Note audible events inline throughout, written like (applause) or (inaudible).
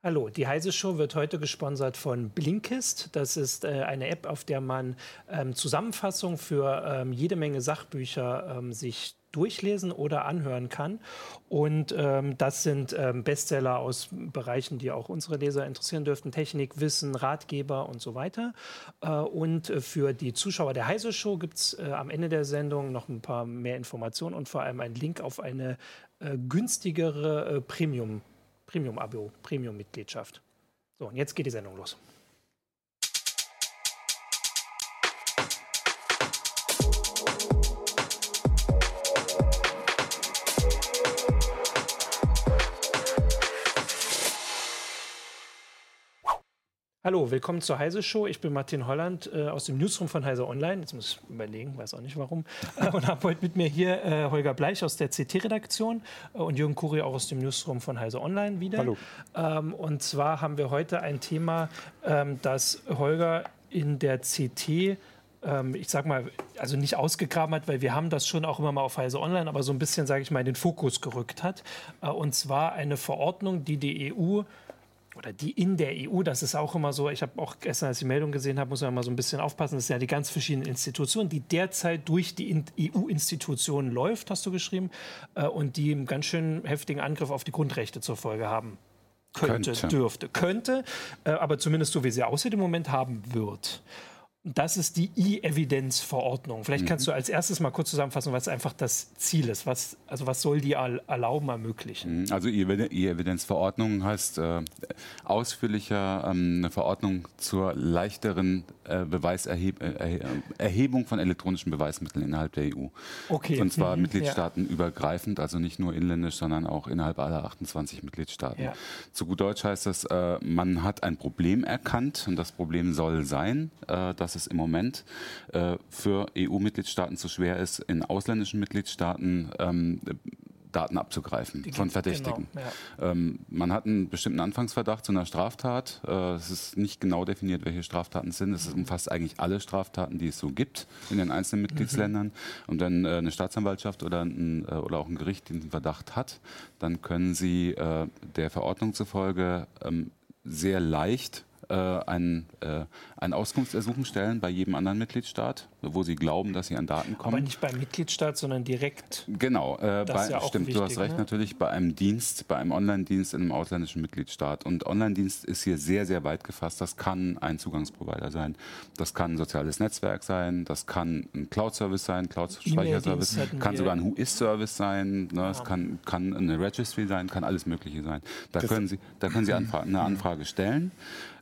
Hallo, die Heise Show wird heute gesponsert von Blinkist. Das ist äh, eine App, auf der man ähm, Zusammenfassungen für ähm, jede Menge Sachbücher ähm, sich durchlesen oder anhören kann. Und ähm, das sind ähm, Bestseller aus Bereichen, die auch unsere Leser interessieren dürften. Technik, Wissen, Ratgeber und so weiter. Äh, und äh, für die Zuschauer der Heise Show gibt es äh, am Ende der Sendung noch ein paar mehr Informationen und vor allem einen Link auf eine äh, günstigere äh, Premium- Premium-Abo, Premium-Mitgliedschaft. So, und jetzt geht die Sendung los. Hallo, willkommen zur Heise Show. Ich bin Martin Holland äh, aus dem Newsroom von Heise Online. Jetzt muss ich überlegen, weiß auch nicht warum. Äh, (laughs) und habe heute mit mir hier äh, Holger Bleich aus der CT-Redaktion äh, und Jürgen Kuri auch aus dem Newsroom von Heise Online wieder. Hallo. Ähm, und zwar haben wir heute ein Thema, ähm, das Holger in der CT ähm, ich sag mal, also nicht ausgegraben hat, weil wir haben das schon auch immer mal auf Heise Online, aber so ein bisschen, sage ich mal, in den Fokus gerückt hat. Äh, und zwar eine Verordnung, die die EU oder die in der EU, das ist auch immer so, ich habe auch gestern, als ich die Meldung gesehen habe, muss man mal so ein bisschen aufpassen, das sind ja die ganz verschiedenen Institutionen, die derzeit durch die EU-Institutionen läuft, hast du geschrieben, äh, und die einen ganz schön heftigen Angriff auf die Grundrechte zur Folge haben. Könnte, könnte. dürfte, könnte, äh, aber zumindest so wie sie aussieht im Moment haben wird. Das ist die E-Evidenz-Verordnung. Vielleicht kannst mhm. du als erstes mal kurz zusammenfassen, was einfach das Ziel ist. Was, also was soll die erlauben, ermöglichen? Mhm. Also E-Evidenz-Verordnung heißt äh, ausführlicher ähm, eine Verordnung zur leichteren äh, Beweiserhebung äh, von elektronischen Beweismitteln innerhalb der EU. Okay. Und zwar mhm. mitgliedstaatenübergreifend, also nicht nur inländisch, sondern auch innerhalb aller 28 Mitgliedstaaten. Ja. Zu gut Deutsch heißt das, äh, man hat ein Problem erkannt und das Problem soll sein, äh, dass es im Moment äh, für EU-Mitgliedstaaten zu schwer ist, in ausländischen Mitgliedstaaten ähm, Daten abzugreifen von Verdächtigen. Genau, ja. ähm, man hat einen bestimmten Anfangsverdacht zu einer Straftat. Äh, es ist nicht genau definiert, welche Straftaten es sind. Es umfasst eigentlich alle Straftaten, die es so gibt in den einzelnen Mitgliedsländern. Mhm. Und wenn äh, eine Staatsanwaltschaft oder, ein, äh, oder auch ein Gericht diesen Verdacht hat, dann können sie der Verordnung zufolge ähm, sehr leicht ein, äh, ein Auskunftsersuchen stellen bei jedem anderen Mitgliedstaat, wo sie glauben, dass sie an Daten kommen. Aber nicht beim Mitgliedstaat, sondern direkt. Genau, äh, bei, ja stimmt, wichtig, du hast recht, ne? natürlich bei einem Dienst, bei einem Online-Dienst in einem ausländischen Mitgliedstaat. Und Online-Dienst ist hier sehr, sehr weit gefasst. Das kann ein Zugangsprovider sein, das kann ein soziales Netzwerk sein, das kann ein Cloud-Service sein, Cloud-Speicherservice, kann sogar ein Who-Is-Service sein, ne? es kann, kann eine Registry sein, kann alles Mögliche sein. Da können Sie, da können Sie Anfra eine Anfrage stellen.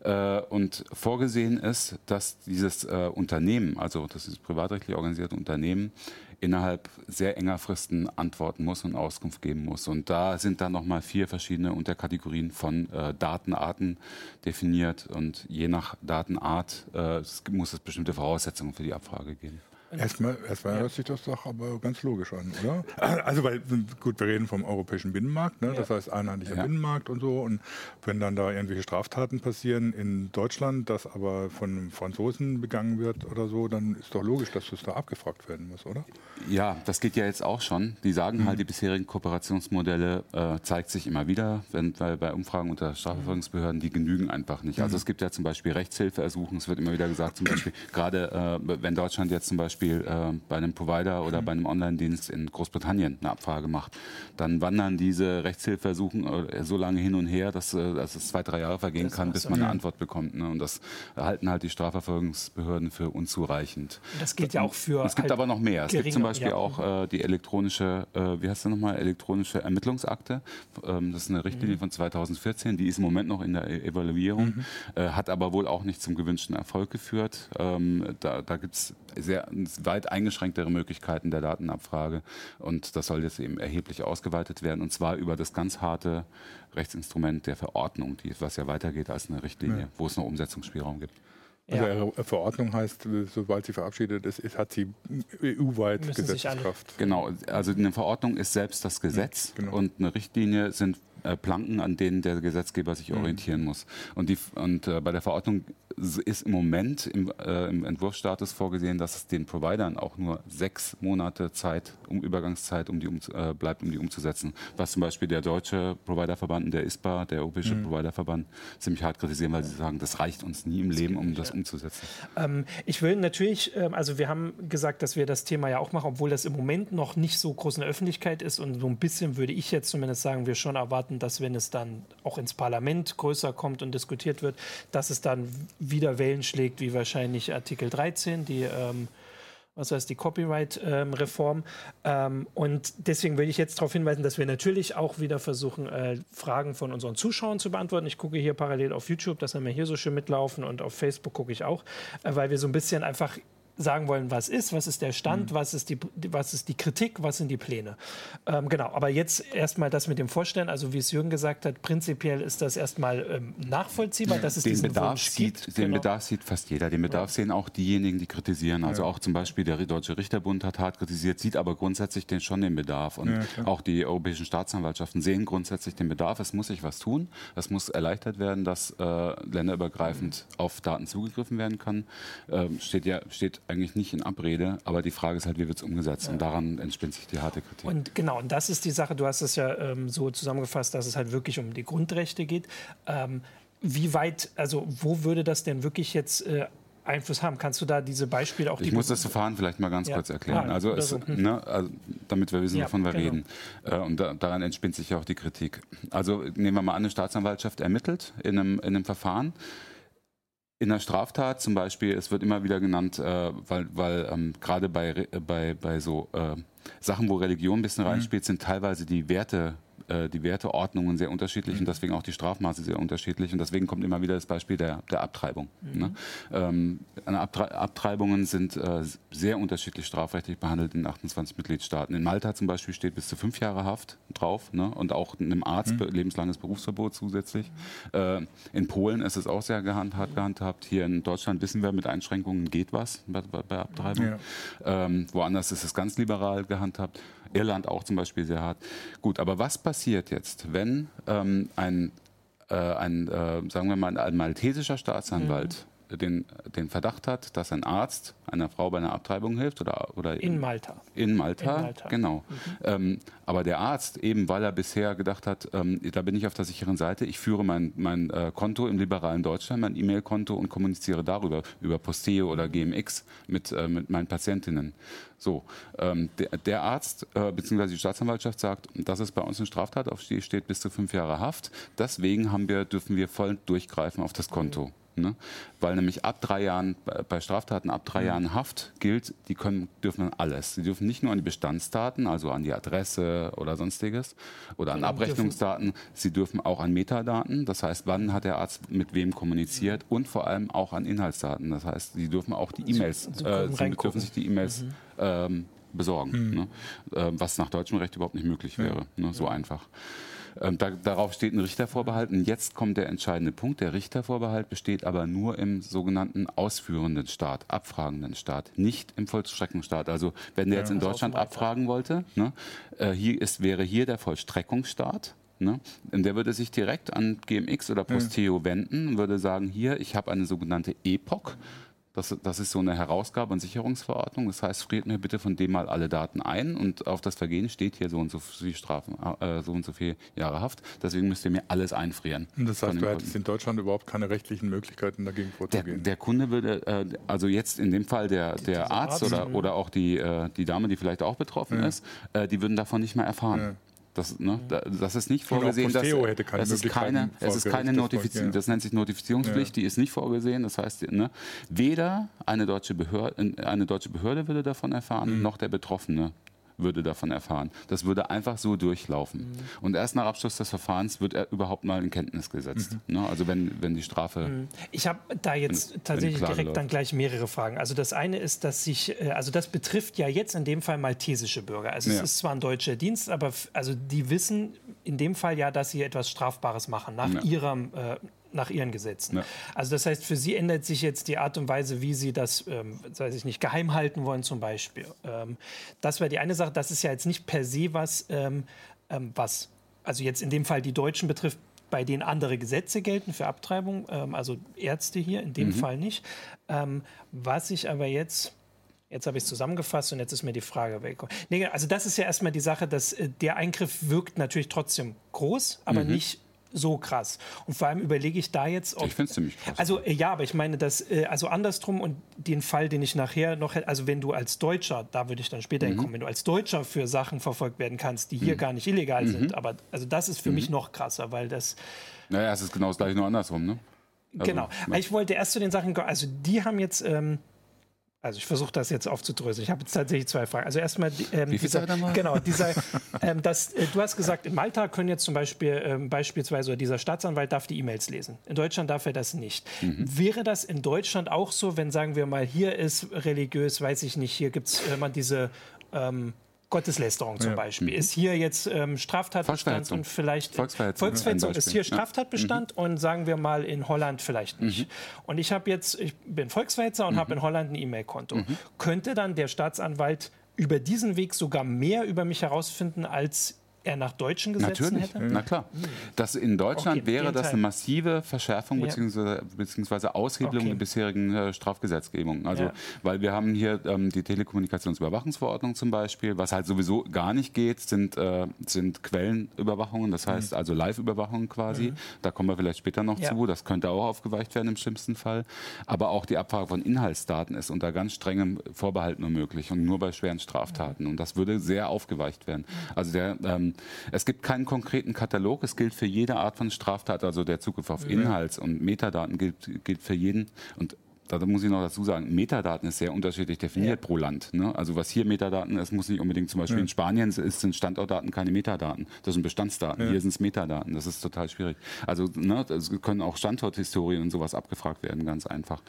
Äh, und vorgesehen ist, dass dieses äh, Unternehmen, also das ist privatrechtlich organisierte Unternehmen, innerhalb sehr enger Fristen antworten muss und Auskunft geben muss. Und da sind dann nochmal vier verschiedene Unterkategorien von äh, Datenarten definiert und je nach Datenart äh, muss es bestimmte Voraussetzungen für die Abfrage geben. Erstmal, erstmal ja. hört sich das doch aber ganz logisch an, oder? (clears throat) Also, weil, gut, wir reden vom europäischen Binnenmarkt, ne? Das heißt einheitlicher ja. Binnenmarkt und so. Und wenn dann da irgendwelche Straftaten passieren in Deutschland, das aber von Franzosen begangen wird oder so, dann ist doch logisch, dass das da abgefragt werden muss, oder? Ja, das geht ja jetzt auch schon. Die sagen mhm. halt, die bisherigen Kooperationsmodelle äh, zeigt sich immer wieder, wenn, weil bei Umfragen unter Strafverfolgungsbehörden, die genügen einfach nicht. Also mhm. Also es gibt ja zum Beispiel Rechtshilfeersuchen, es wird immer wieder gesagt, zum Beispiel, gerade äh, wenn Deutschland jetzt zum Beispiel Beispiel äh, bei einem Provider oder mhm. bei einem Online-Dienst in Großbritannien eine Abfrage macht, dann wandern diese Rechtshilfeersuchen äh, so lange hin und her, dass, äh, dass es zwei, drei Jahre vergehen das kann, bis man eine Antwort bekommt. Ne? Und das halten halt die Strafverfolgungsbehörden für unzureichend. Das gilt ja auch für. Es gibt halt aber noch mehr. Es gibt zum Beispiel ja. auch äh, die elektronische, äh, wie heißt das nochmal, elektronische Ermittlungsakte. Ähm, das ist eine Richtlinie mhm. von 2014, die ist im Moment noch in der e Evaluierung, mhm. äh, hat aber wohl auch nicht zum gewünschten Erfolg geführt. Ähm, da da gibt es sehr weit eingeschränktere Möglichkeiten der Datenabfrage. Und das soll jetzt eben erheblich ausgeweitet werden. Und zwar über das ganz harte Rechtsinstrument der Verordnung, die, was ja weitergeht als eine Richtlinie, ja. wo es noch Umsetzungsspielraum gibt. Also ja. Verordnung heißt, sobald sie verabschiedet ist, hat sie EU-weit Gesetzeskraft. Genau, also eine Verordnung ist selbst das Gesetz ja, genau. und eine Richtlinie sind äh, Planken, an denen der Gesetzgeber sich mhm. orientieren muss. Und, die, und äh, bei der Verordnung ist im Moment im, äh, im Entwurfsstatus vorgesehen, dass es den Providern auch nur sechs Monate Zeit, um Übergangszeit um die um, äh, bleibt, um die umzusetzen. Was zum Beispiel der deutsche Providerverband, der ISPA, der Europäische mhm. Providerverband, ziemlich hart kritisieren, weil sie sagen, das reicht uns nie im Leben, um das umzusetzen. Ähm, ich will natürlich, ähm, also wir haben gesagt, dass wir das Thema ja auch machen, obwohl das im Moment noch nicht so groß in der Öffentlichkeit ist und so ein bisschen würde ich jetzt zumindest sagen, wir schon erwarten, dass wenn es dann auch ins Parlament größer kommt und diskutiert wird, dass es dann wieder Wellen schlägt, wie wahrscheinlich Artikel 13, die ähm, was heißt die Copyright-Reform. Ähm, und deswegen will ich jetzt darauf hinweisen, dass wir natürlich auch wieder versuchen, äh, Fragen von unseren Zuschauern zu beantworten. Ich gucke hier parallel auf YouTube, das haben wir hier so schön mitlaufen und auf Facebook gucke ich auch, äh, weil wir so ein bisschen einfach sagen wollen, was ist, was ist der Stand, mhm. was, ist die, was ist die Kritik, was sind die Pläne. Ähm, genau, aber jetzt erstmal das mit dem Vorstellen, also wie es Jürgen gesagt hat, prinzipiell ist das erstmal ähm, nachvollziehbar, dass es den diesen Bedarf Wunsch sieht, gibt. Den genau. Bedarf sieht fast jeder, den Bedarf ja. sehen auch diejenigen, die kritisieren. Also ja. auch zum Beispiel der Deutsche Richterbund hat hart kritisiert, sieht aber grundsätzlich den, schon den Bedarf. Und ja, auch die europäischen Staatsanwaltschaften sehen grundsätzlich den Bedarf. Es muss sich was tun. Es muss erleichtert werden, dass äh, länderübergreifend auf Daten zugegriffen werden kann. Ähm, steht ja steht eigentlich nicht in Abrede, aber die Frage ist halt, wie wird es umgesetzt? Ja. Und daran entspinnt sich die harte Kritik. Und genau, und das ist die Sache, du hast es ja ähm, so zusammengefasst, dass es halt wirklich um die Grundrechte geht. Ähm, wie weit, also wo würde das denn wirklich jetzt äh, Einfluss haben. Kannst du da diese Beispiele auch? Ich muss das Verfahren vielleicht mal ganz ja. kurz erklären. Ah, also, es, so. hm. ne, also, damit wir wissen, ja, wovon wir genau. reden. Äh, und da, daran entspinnt sich ja auch die Kritik. Also nehmen wir mal an, eine Staatsanwaltschaft ermittelt in einem, in einem Verfahren in der Straftat zum Beispiel, es wird immer wieder genannt, äh, weil, weil ähm, gerade bei, bei, bei so äh, Sachen, wo Religion ein bisschen mhm. reinspielt, sind teilweise die Werte äh, die Werteordnungen sehr unterschiedlich mhm. und deswegen auch die Strafmaße sehr unterschiedlich. Und deswegen kommt immer wieder das Beispiel der, der Abtreibung. Mhm. Ne? Ähm, Abtre Abtreibungen sind äh, sehr unterschiedlich strafrechtlich behandelt in 28 Mitgliedstaaten. In Malta zum Beispiel steht bis zu fünf Jahre Haft drauf ne? und auch einem Arzt mhm. lebenslanges Berufsverbot zusätzlich. Äh, in Polen ist es auch sehr gehand, hart gehandhabt. Hier in Deutschland wissen wir, mit Einschränkungen geht was bei, bei Abtreibung. Ja. Ähm, woanders ist es ganz liberal gehandhabt. Irland auch zum Beispiel sehr hart. Gut, aber was passiert jetzt, wenn ähm, ein, äh, ein äh, sagen wir mal, ein maltesischer Staatsanwalt mhm. Den, den Verdacht hat, dass ein Arzt einer Frau bei einer Abtreibung hilft oder, oder in Malta. In Malta, in Malta. genau. Mhm. Ähm, aber der Arzt, eben weil er bisher gedacht hat, ähm, da bin ich auf der sicheren Seite, ich führe mein, mein äh, Konto im liberalen Deutschland, mein E-Mail-Konto und kommuniziere darüber, über Posteo oder GMX mit, äh, mit meinen Patientinnen. So, ähm, der, der, Arzt äh, bzw. die Staatsanwaltschaft sagt, das ist bei uns eine Straftat, auf die steht bis zu fünf Jahre Haft. Deswegen haben wir, dürfen wir voll durchgreifen auf das Konto. Mhm. Ne? Weil nämlich ab drei Jahren, bei Straftaten ab drei mhm. Jahren Haft gilt, die können, dürfen alles. Sie dürfen nicht nur an die Bestandsdaten, also an die Adresse oder sonstiges oder an Abrechnungsdaten, sie dürfen auch an Metadaten, das heißt, wann hat der Arzt mit wem kommuniziert mhm. und vor allem auch an Inhaltsdaten. Das heißt, sie dürfen auch die E-Mails, äh, sie dürfen sich die E-Mails mhm. ähm, besorgen, mhm. ne? äh, was nach deutschem Recht überhaupt nicht möglich wäre. Ne? So einfach. Ähm, da, darauf steht ein Richtervorbehalt. Und jetzt kommt der entscheidende Punkt. Der Richtervorbehalt besteht aber nur im sogenannten ausführenden Staat, abfragenden Staat, nicht im Vollstreckungsstaat. Also wenn der ja, jetzt in Deutschland abfragen wollte, ne, äh, hier ist, wäre hier der Vollstreckungsstaat. Ne? Der würde sich direkt an GMX oder Posteo ja. wenden und würde sagen, hier, ich habe eine sogenannte EPOC. Das, das ist so eine Herausgabe- und Sicherungsverordnung. Das heißt, friert mir bitte von dem mal alle Daten ein und auf das Vergehen steht hier so und so viel Strafen, äh, so und so viele Jahre Haft. Deswegen müsst ihr mir alles einfrieren. Und das heißt, du hättest in Deutschland überhaupt keine rechtlichen Möglichkeiten dagegen vorzugehen. Der, der Kunde würde, äh, also jetzt in dem Fall der, der Arzt, Arzt, oder, oder auch die, äh, die Dame, die vielleicht auch betroffen ja. ist, äh, die würden davon nicht mehr erfahren. Ja. Das, ne, das ist nicht vorgesehen. Dass, es, ist keine, es ist keine Notifizierung. Das nennt sich Notifizierungspflicht, ja. die ist nicht vorgesehen. Das heißt, ne, weder eine deutsche, Behörde, eine deutsche Behörde würde davon erfahren, mhm. noch der Betroffene würde davon erfahren. Das würde einfach so durchlaufen. Mhm. Und erst nach Abschluss des Verfahrens wird er überhaupt mal in Kenntnis gesetzt. Mhm. Ne? Also wenn, wenn die Strafe. Mhm. Ich habe da jetzt wenn, tatsächlich wenn direkt läuft. dann gleich mehrere Fragen. Also das eine ist, dass sich, äh, also das betrifft ja jetzt in dem Fall maltesische Bürger. Also ja. es ist zwar ein deutscher Dienst, aber also die wissen in dem Fall ja, dass sie etwas Strafbares machen nach ja. ihrem äh, nach ihren Gesetzen. Ja. Also das heißt, für sie ändert sich jetzt die Art und Weise, wie sie das, ähm, weiß ich nicht, geheim halten wollen zum Beispiel. Ähm, das wäre die eine Sache. Das ist ja jetzt nicht per se was, ähm, ähm, was, also jetzt in dem Fall die Deutschen betrifft, bei denen andere Gesetze gelten für Abtreibung, ähm, also Ärzte hier in dem mhm. Fall nicht. Ähm, was ich aber jetzt Jetzt habe ich es zusammengefasst und jetzt ist mir die Frage weggekommen. Nee, also das ist ja erstmal die Sache, dass äh, der Eingriff wirkt natürlich trotzdem groß, aber mhm. nicht so krass. Und vor allem überlege ich da jetzt, ob. Ich finde es ziemlich krass. Also, äh, ja, aber ich meine, dass, äh, also andersrum und den Fall, den ich nachher noch hätte, also wenn du als Deutscher, da würde ich dann später mhm. hinkommen, wenn du als Deutscher für Sachen verfolgt werden kannst, die hier mhm. gar nicht illegal mhm. sind, aber also das ist für mich mhm. noch krasser, weil das. Naja, es ist genau das gleiche, nur andersrum, ne? Also, genau. Ich wollte erst zu den Sachen, also die haben jetzt. Ähm, also ich versuche das jetzt aufzudröseln. Ich habe jetzt tatsächlich zwei Fragen. Also erstmal ähm, Wie dieser, genau dieser, (laughs) ähm, das, äh, du hast gesagt, in Malta können jetzt zum Beispiel ähm, beispielsweise dieser Staatsanwalt darf die E-Mails lesen. In Deutschland darf er das nicht. Mhm. Wäre das in Deutschland auch so, wenn sagen wir mal hier ist religiös, weiß ich nicht, hier gibt es äh, diese ähm, Gotteslästerung zum. Beispiel. Mhm. Ist hier jetzt ähm, Straftatbestand und vielleicht Volksverhetzung, Volksverhetzung ist hier Straftatbestand mhm. und sagen wir mal in Holland vielleicht nicht. Mhm. Und ich habe jetzt, ich bin Volksverhetzer und habe in Holland ein E-Mail-Konto. Könnte dann der Staatsanwalt über diesen Weg sogar mehr über mich herausfinden als er nach deutschen Gesetzen Natürlich. hätte? Na klar. Das in Deutschland okay, wäre das eine massive Verschärfung ja. bzw. beziehungsweise Aushebelung okay. der bisherigen äh, Strafgesetzgebung. Also, ja. weil wir haben hier ähm, die Telekommunikationsüberwachungsverordnung zum Beispiel. Was halt sowieso gar nicht geht, sind, äh, sind Quellenüberwachungen, das heißt mhm. also Live-Überwachungen quasi. Mhm. Da kommen wir vielleicht später noch ja. zu. Das könnte auch aufgeweicht werden im schlimmsten Fall. Aber auch die Abfrage von Inhaltsdaten ist unter ganz strengem Vorbehalt nur möglich und nur bei schweren Straftaten. Und das würde sehr aufgeweicht werden. Also der ähm, es gibt keinen konkreten Katalog. Es gilt für jede Art von Straftat, also der Zugriff auf Inhalts- und Metadaten gilt, gilt für jeden. Und da muss ich noch dazu sagen, Metadaten ist sehr unterschiedlich definiert ja. pro Land. Ne? Also was hier Metadaten ist, muss nicht unbedingt zum Beispiel ja. in Spanien ist, sind Standortdaten keine Metadaten. Das sind Bestandsdaten. Ja. Hier sind es Metadaten. Das ist total schwierig. Also ne, können auch Standorthistorien und sowas abgefragt werden, ganz einfach.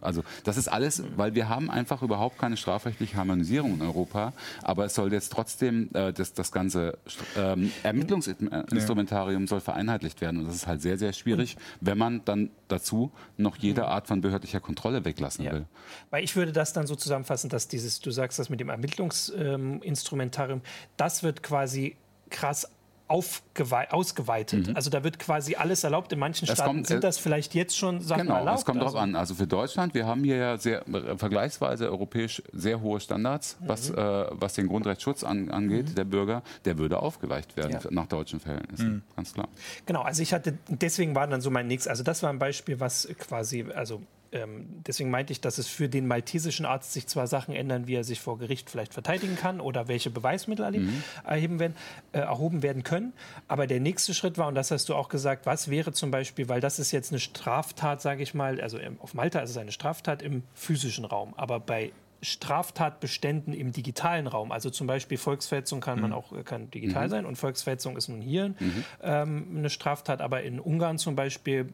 Also das ist alles, weil wir haben einfach überhaupt keine strafrechtliche Harmonisierung in Europa. Aber es soll jetzt trotzdem äh, das, das ganze ähm, Ermittlungsinstrumentarium soll vereinheitlicht werden. Und das ist halt sehr, sehr schwierig, wenn man dann dazu noch jede. Art von behördlicher Kontrolle Kontrolle weglassen ja. will. Weil ich würde das dann so zusammenfassen, dass dieses, du sagst das mit dem Ermittlungsinstrumentarium, das wird quasi krass ausgeweitet. Mhm. Also da wird quasi alles erlaubt. In manchen Staaten kommt, sind das vielleicht jetzt schon Sachen genau, erlaubt. Genau, es kommt also. darauf an. Also für Deutschland, wir haben hier ja sehr, vergleichsweise europäisch sehr hohe Standards, mhm. was, äh, was den Grundrechtsschutz an, angeht, mhm. der Bürger. Der würde aufgeweicht werden ja. nach deutschen Verhältnissen, mhm. ganz klar. Genau, also ich hatte, deswegen war dann so mein nächstes, also das war ein Beispiel, was quasi, also ähm, deswegen meinte ich, dass es für den maltesischen Arzt sich zwar Sachen ändern, wie er sich vor Gericht vielleicht verteidigen kann oder welche Beweismittel mhm. erheben werden, äh, erhoben werden können. Aber der nächste Schritt war, und das hast du auch gesagt, was wäre zum Beispiel, weil das ist jetzt eine Straftat, sage ich mal, also auf Malta ist es eine Straftat im physischen Raum, aber bei Straftatbeständen im digitalen Raum. Also zum Beispiel Volksverhetzung kann man mhm. auch kann digital mhm. sein und Volksverhetzung ist nun hier mhm. ähm, eine Straftat. Aber in Ungarn zum Beispiel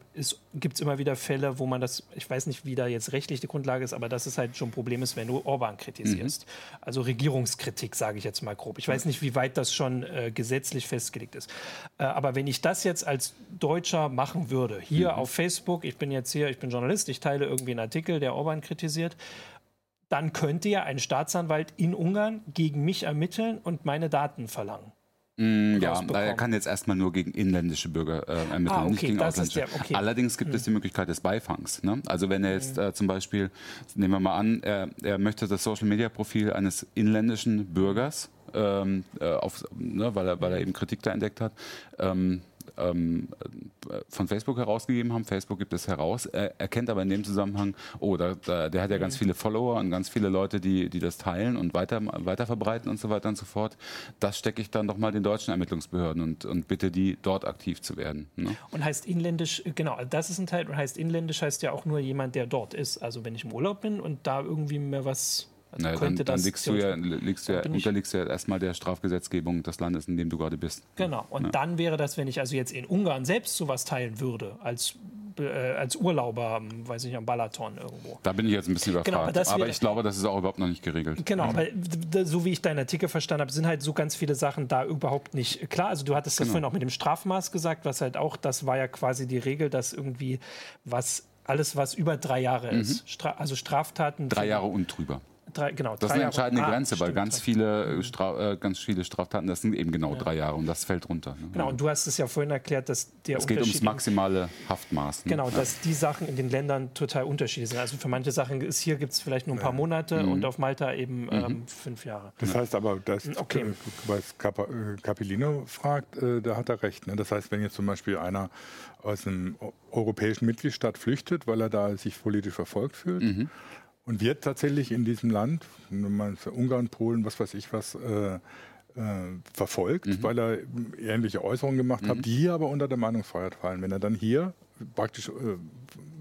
gibt es immer wieder Fälle, wo man das, ich weiß nicht, wie da jetzt rechtlich die Grundlage ist, aber dass es halt schon ein Problem ist, wenn du Orban kritisierst. Mhm. Also Regierungskritik, sage ich jetzt mal grob. Ich weiß nicht, wie weit das schon äh, gesetzlich festgelegt ist. Äh, aber wenn ich das jetzt als Deutscher machen würde, hier mhm. auf Facebook, ich bin jetzt hier, ich bin Journalist, ich teile irgendwie einen Artikel, der Orban kritisiert, dann könnte ja ein Staatsanwalt in Ungarn gegen mich ermitteln und meine Daten verlangen. Mm, ja, er kann jetzt erstmal nur gegen inländische Bürger äh, ermitteln, ah, okay, nicht gegen ausländische. Der, okay. Allerdings gibt hm. es die Möglichkeit des Beifangs. Ne? Also wenn er jetzt hm. äh, zum Beispiel, nehmen wir mal an, er, er möchte das Social-Media-Profil eines inländischen Bürgers, ähm, äh, auf, ne, weil, er, weil er eben Kritik da entdeckt hat, ähm, ähm, von Facebook herausgegeben haben. Facebook gibt es heraus, er erkennt aber in dem Zusammenhang, oh, da, da, der hat ja ganz viele Follower und ganz viele Leute, die, die das teilen und weiter, weiter verbreiten und so weiter und so fort. Das stecke ich dann doch mal den deutschen Ermittlungsbehörden und, und bitte die, dort aktiv zu werden. Ne? Und heißt inländisch, genau, das ist ein Teil, und heißt inländisch heißt ja auch nur jemand, der dort ist. Also wenn ich im Urlaub bin und da irgendwie mehr was also naja, dann, dann liegst du ja, liegst ja, unterliegst ja erstmal der Strafgesetzgebung des Landes, in dem du gerade bist. Genau. Und ja. dann wäre das, wenn ich also jetzt in Ungarn selbst sowas teilen würde, als äh, als Urlauber, weiß ich, am Balaton irgendwo. Da bin ich jetzt ein bisschen überfragt. Genau, aber, ich glaube, das ist auch überhaupt noch nicht geregelt. Genau, mhm. aber so wie ich deinen Artikel verstanden habe, sind halt so ganz viele Sachen da überhaupt nicht klar. Also du hattest das genau. vorhin auch mit dem Strafmaß gesagt, was halt auch, das war ja quasi die Regel, dass irgendwie was alles, was über drei Jahre mhm. ist, Stra also Straftaten. Drei Jahre und drüber. Drei, genau, das ist eine entscheidende Jahre. Grenze, ah, weil stimmt, ganz viele, äh, ganz viele Straftaten, das sind eben genau ja. drei Jahre und das fällt runter. Ne? Genau, und du hast es ja vorhin erklärt, dass der Es geht ums maximale Haftmaß. Ne? Genau, ja. dass die Sachen in den Ländern total unterschiedlich sind. Also für manche Sachen ist hier gibt es vielleicht nur ein paar Monate mhm. und auf Malta eben ähm, mhm. fünf Jahre. Das heißt aber, dass, okay. was äh, Capellino fragt, äh, da hat er recht. Ne? Das heißt, wenn jetzt zum Beispiel einer aus einem europäischen Mitgliedstaat flüchtet, weil er da sich politisch verfolgt fühlt, mhm und wird tatsächlich in diesem Land, wenn man Ungarn, Polen, was weiß ich was, äh, äh, verfolgt, mhm. weil er ähnliche Äußerungen gemacht mhm. hat, die hier aber unter der Meinungsfreiheit fallen. Wenn er dann hier praktisch äh,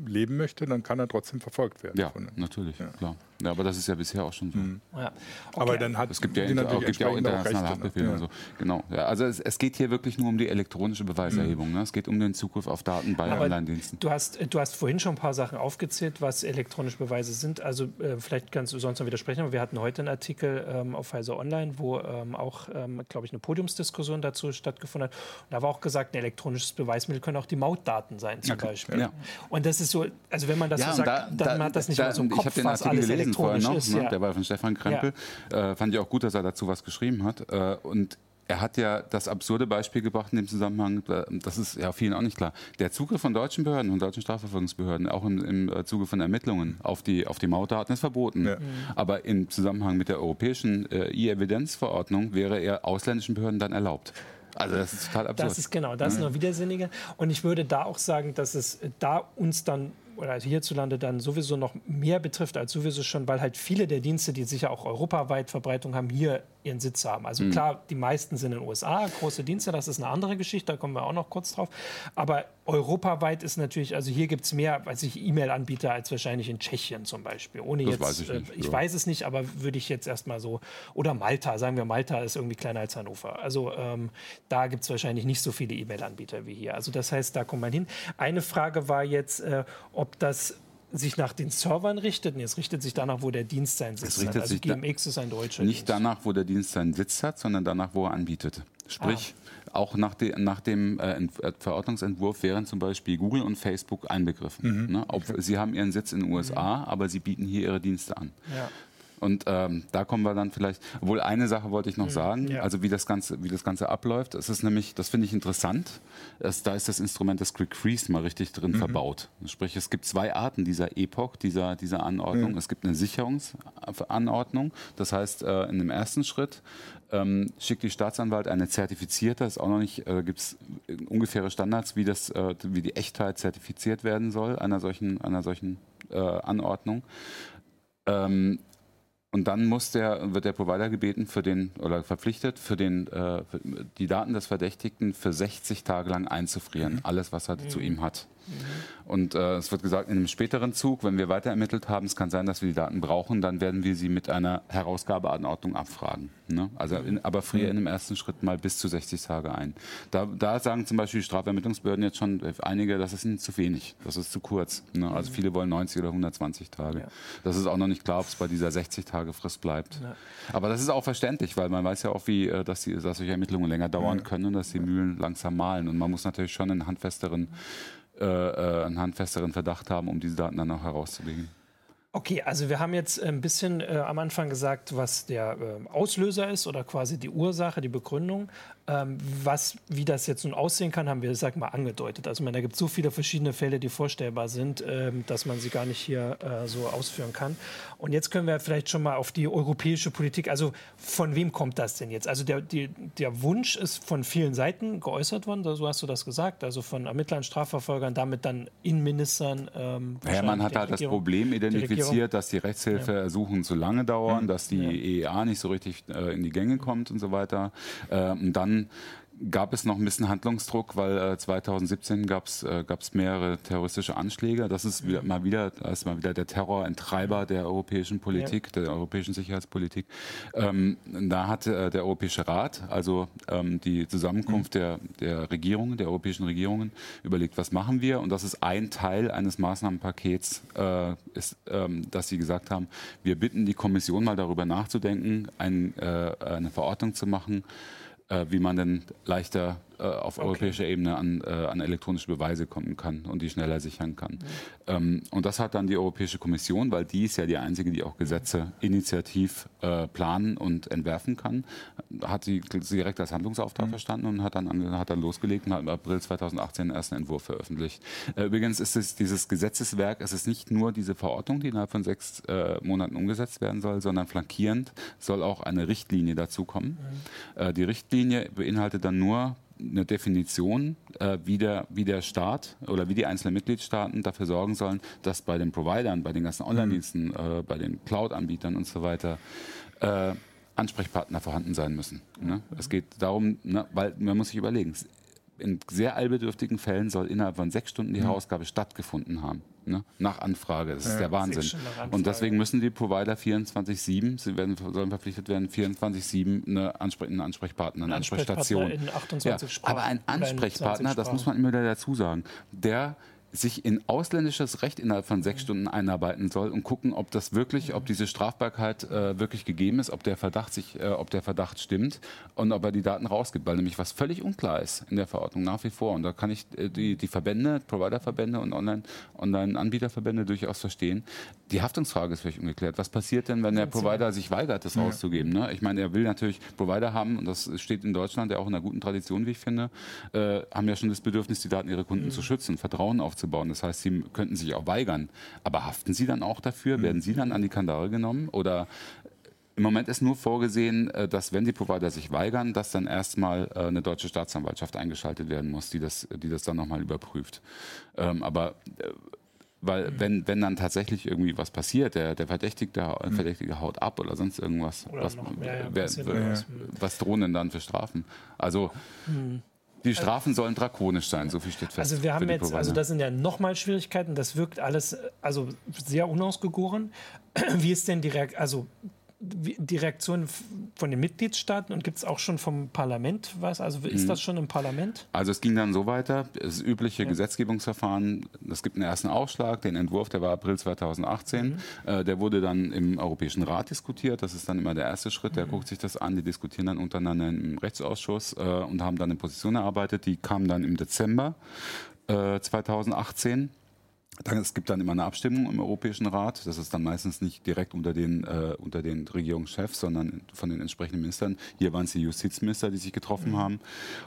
leben möchte, dann kann er trotzdem verfolgt werden. Ja, natürlich, ja. klar. Ja, aber das ist ja bisher auch schon so. Mhm. Ja. Okay. Aber dann hat es gibt ja, inter, gibt ja auch internationale Haftbefehle ja. und so. Genau. Ja, also es, es, geht hier wirklich nur um die elektronische Beweiserhebung. Mhm. Ne? Es geht um den Zugriff auf Daten bei Online-Diensten. Du hast, du hast vorhin schon ein paar Sachen aufgezählt, was elektronische Beweise sind. Also äh, vielleicht kannst du sonst noch widersprechen, aber wir hatten heute einen Artikel ähm, auf Pfizer Online, wo ähm, auch, ähm, glaube ich, eine Podiumsdiskussion dazu stattgefunden hat. Und da war auch gesagt, ein elektronisches Beweismittel können auch die Mautdaten sein zum okay. Beispiel. Ja. Und das ist so, also wenn man das so sagt, da, dann da, hat das nicht da, immer so im Kopf, was alles elektronisch noch, ist. Ne? der war von Stefan Krempel. Ja. Äh, fand ich auch gut, dass er dazu was geschrieben hat. Äh, und er hat ja das absurde Beispiel gebracht in dem Zusammenhang, äh, das ist ja vielen auch nicht klar. Der Zugriff von deutschen Behörden, von deutschen Strafverfolgungsbehörden, auch im, im äh, Zuge von Ermittlungen auf die, auf die Mautdaten ist verboten. Ja. Mhm. Aber im Zusammenhang mit der europäischen äh, E-Evidenz-Verordnung wäre er ausländischen Behörden dann erlaubt. Also das ist total absurd. Das ist genau, das ist noch widersinniger. Und ich würde da auch sagen, dass es da uns dann oder hierzulande dann sowieso noch mehr betrifft als sowieso schon, weil halt viele der Dienste, die sicher auch europaweit Verbreitung haben, hier ihren Sitz haben. Also mhm. klar, die meisten sind in den USA, große Dienste, das ist eine andere Geschichte, da kommen wir auch noch kurz drauf. Aber europaweit ist natürlich, also hier gibt es mehr, weiß ich, E-Mail-Anbieter als wahrscheinlich in Tschechien zum Beispiel. Ohne das jetzt, weiß ich, nicht, äh, ich ja. weiß es nicht, aber würde ich jetzt erstmal so, oder Malta, sagen wir, Malta ist irgendwie kleiner als Hannover. Also ähm, da gibt es wahrscheinlich nicht so viele E-Mail-Anbieter wie hier. Also das heißt, da kommt man hin. Eine Frage war jetzt, äh, ob das sich nach den Servern richtet. Nee, es richtet sich danach, wo der Dienst seinen Sitz es richtet hat. Also GMX ist ein deutscher Nicht Dienst. danach, wo der Dienst seinen Sitz hat, sondern danach, wo er anbietet. Sprich, ah. Auch nach, de, nach dem äh, äh Verordnungsentwurf wären zum Beispiel Google und Facebook einbegriffen. Mhm. Ne? Ob, sie haben ihren Sitz in den USA, aber sie bieten hier ihre Dienste an. Ja. Und ähm, da kommen wir dann vielleicht, obwohl eine Sache wollte ich noch mhm. sagen, ja. also wie das Ganze, wie das Ganze abläuft. Es ist nämlich, das finde ich interessant, es, da ist das Instrument des Quick Freeze mal richtig drin mhm. verbaut. Sprich, es gibt zwei Arten dieser Epoch, dieser, dieser Anordnung. Mhm. Es gibt eine Sicherungsanordnung, das heißt, äh, in dem ersten Schritt ähm, schickt die Staatsanwalt eine zertifizierte, ist auch noch nicht, äh, gibt es ungefähre Standards, wie, das, äh, wie die Echtheit zertifiziert werden soll, einer solchen, einer solchen äh, Anordnung. Ähm, und dann muss der, wird der Provider gebeten für den oder verpflichtet, für, den, äh, für die Daten des Verdächtigten für 60 Tage lang einzufrieren. Mhm. Alles, was er mhm. zu ihm hat. Mhm. Und äh, es wird gesagt, in einem späteren Zug, wenn wir weiter ermittelt haben, es kann sein, dass wir die Daten brauchen, dann werden wir sie mit einer Herausgabeanordnung abfragen. Ne? Also in, aber friere in dem ersten Schritt mal bis zu 60 Tage ein. Da, da sagen zum Beispiel die Strafermittlungsbehörden jetzt schon äh, einige, das ist ihnen zu wenig, das ist zu kurz. Ne? Also mhm. viele wollen 90 oder 120 Tage. Ja. Das ist auch noch nicht klar, ob es bei dieser 60 Tage Frist bleibt. Ja. Aber das ist auch verständlich, weil man weiß ja auch, wie, äh, dass, die, dass solche Ermittlungen länger dauern können und dass die Mühlen langsam malen. Und man muss natürlich schon einen handfesteren äh, äh, einen handfesteren Verdacht haben, um diese Daten dann auch herauszulegen. Okay, also wir haben jetzt ein bisschen äh, am Anfang gesagt, was der äh, Auslöser ist oder quasi die Ursache, die Begründung. Ähm, was, wie das jetzt nun aussehen kann, haben wir, sag mal, angedeutet. Also man, da gibt es so viele verschiedene Fälle, die vorstellbar sind, ähm, dass man sie gar nicht hier äh, so ausführen kann. Und jetzt können wir vielleicht schon mal auf die europäische Politik, also von wem kommt das denn jetzt? Also der, die, der Wunsch ist von vielen Seiten geäußert worden, so hast du das gesagt, also von Ermittlern, Strafverfolgern, damit dann Innenministern. Ähm, man hat halt das Problem identifiziert, dass die Rechtshilfeersuchen ja. zu lange dauern, mhm. dass die ja. EEA nicht so richtig äh, in die Gänge kommt und so weiter. Ähm, dann dann gab es noch ein bisschen Handlungsdruck, weil äh, 2017 gab es äh, mehrere terroristische Anschläge. Das ist wieder, mal wieder, das mal wieder der Terror ein Treiber der europäischen Politik, ja. der europäischen Sicherheitspolitik. Ähm, da hat äh, der Europäische Rat, also ähm, die Zusammenkunft mhm. der, der Regierungen, der europäischen Regierungen, überlegt, was machen wir? Und das ist ein Teil eines Maßnahmenpakets, äh, ist, ähm, dass sie gesagt haben, wir bitten die Kommission mal darüber nachzudenken, ein, äh, eine Verordnung zu machen, wie man denn leichter äh, auf okay. europäischer Ebene an, äh, an elektronische Beweise kommen kann und die schneller sichern kann. Mhm. Ähm, und das hat dann die Europäische Kommission, weil die ist ja die einzige, die auch Gesetze initiativ äh, planen und entwerfen kann, hat sie direkt als Handlungsauftrag mhm. verstanden und hat dann, hat dann losgelegt und hat im April 2018 den ersten Entwurf veröffentlicht. Äh, übrigens ist es dieses Gesetzeswerk, es ist nicht nur diese Verordnung, die innerhalb von sechs äh, Monaten umgesetzt werden soll, sondern flankierend soll auch eine Richtlinie dazu kommen. Mhm. Äh, die Richtlinie beinhaltet dann nur eine Definition, äh, wie, der, wie der Staat oder wie die einzelnen Mitgliedstaaten dafür sorgen sollen, dass bei den Providern, bei den ganzen Online-Diensten, mhm. äh, bei den Cloud-Anbietern und so weiter äh, Ansprechpartner vorhanden sein müssen. Ne? Es geht darum, ne, weil man muss sich überlegen, in sehr allbedürftigen Fällen soll innerhalb von sechs Stunden die mhm. Herausgabe stattgefunden haben. Ne? Nach Anfrage. Das ja, ist der Wahnsinn. Und deswegen müssen die Provider 24-7, sie werden, sollen verpflichtet werden, 24-7 eine Anspre einen Ansprechpartner, eine Ansprechstation. In 28 ja, aber ein Ansprechpartner, das muss man immer wieder dazu sagen, der sich in ausländisches Recht innerhalb von sechs Stunden einarbeiten soll und gucken, ob das wirklich, ob diese Strafbarkeit äh, wirklich gegeben ist, ob der Verdacht sich, äh, ob der Verdacht stimmt und ob er die Daten rausgibt, weil nämlich was völlig unklar ist in der Verordnung nach wie vor. Und da kann ich äh, die, die Verbände, Providerverbände und Online-Anbieterverbände durchaus verstehen. Die Haftungsfrage ist völlig ungeklärt. Was passiert denn, wenn der Provider sich weigert, das ja. rauszugeben? Ne? Ich meine, er will natürlich Provider haben und das steht in Deutschland ja auch in einer guten Tradition, wie ich finde, äh, haben ja schon das Bedürfnis, die Daten ihrer Kunden mhm. zu schützen, Vertrauen aufzubauen aufzubauen. Das heißt, Sie könnten sich auch weigern. Aber haften Sie dann auch dafür? Mhm. Werden Sie dann an die Kandare genommen? Oder im Moment ist nur vorgesehen, äh, dass wenn die Provider sich weigern, dass dann erstmal äh, eine deutsche Staatsanwaltschaft eingeschaltet werden muss, die das, die das dann nochmal überprüft. Ähm, aber äh, weil mhm. wenn, wenn dann tatsächlich irgendwie was passiert, der, der Verdächtigte, mhm. Verdächtige haut ab oder sonst irgendwas, oder was, mehr, ja, wer, was, was drohen denn dann für Strafen? Also mhm. Die Strafen sollen drakonisch sein, so viel steht fest. Also wir haben jetzt, also das sind ja nochmal Schwierigkeiten, das wirkt alles also sehr unausgegoren. (clears throat) Wie ist denn direkt, also die Reaktion von den Mitgliedstaaten und gibt es auch schon vom Parlament was? Also ist mhm. das schon im Parlament? Also es ging dann so weiter, das übliche ja. Gesetzgebungsverfahren, es gibt einen ersten Aufschlag, den Entwurf, der war April 2018, mhm. äh, der wurde dann im Europäischen Rat diskutiert, das ist dann immer der erste Schritt, der mhm. guckt sich das an, die diskutieren dann untereinander im Rechtsausschuss äh, und haben dann eine Position erarbeitet, die kam dann im Dezember äh, 2018 dann, es gibt dann immer eine Abstimmung im Europäischen Rat. Das ist dann meistens nicht direkt unter den, äh, unter den Regierungschefs, sondern von den entsprechenden Ministern. Hier waren es die Justizminister, die sich getroffen mhm. haben.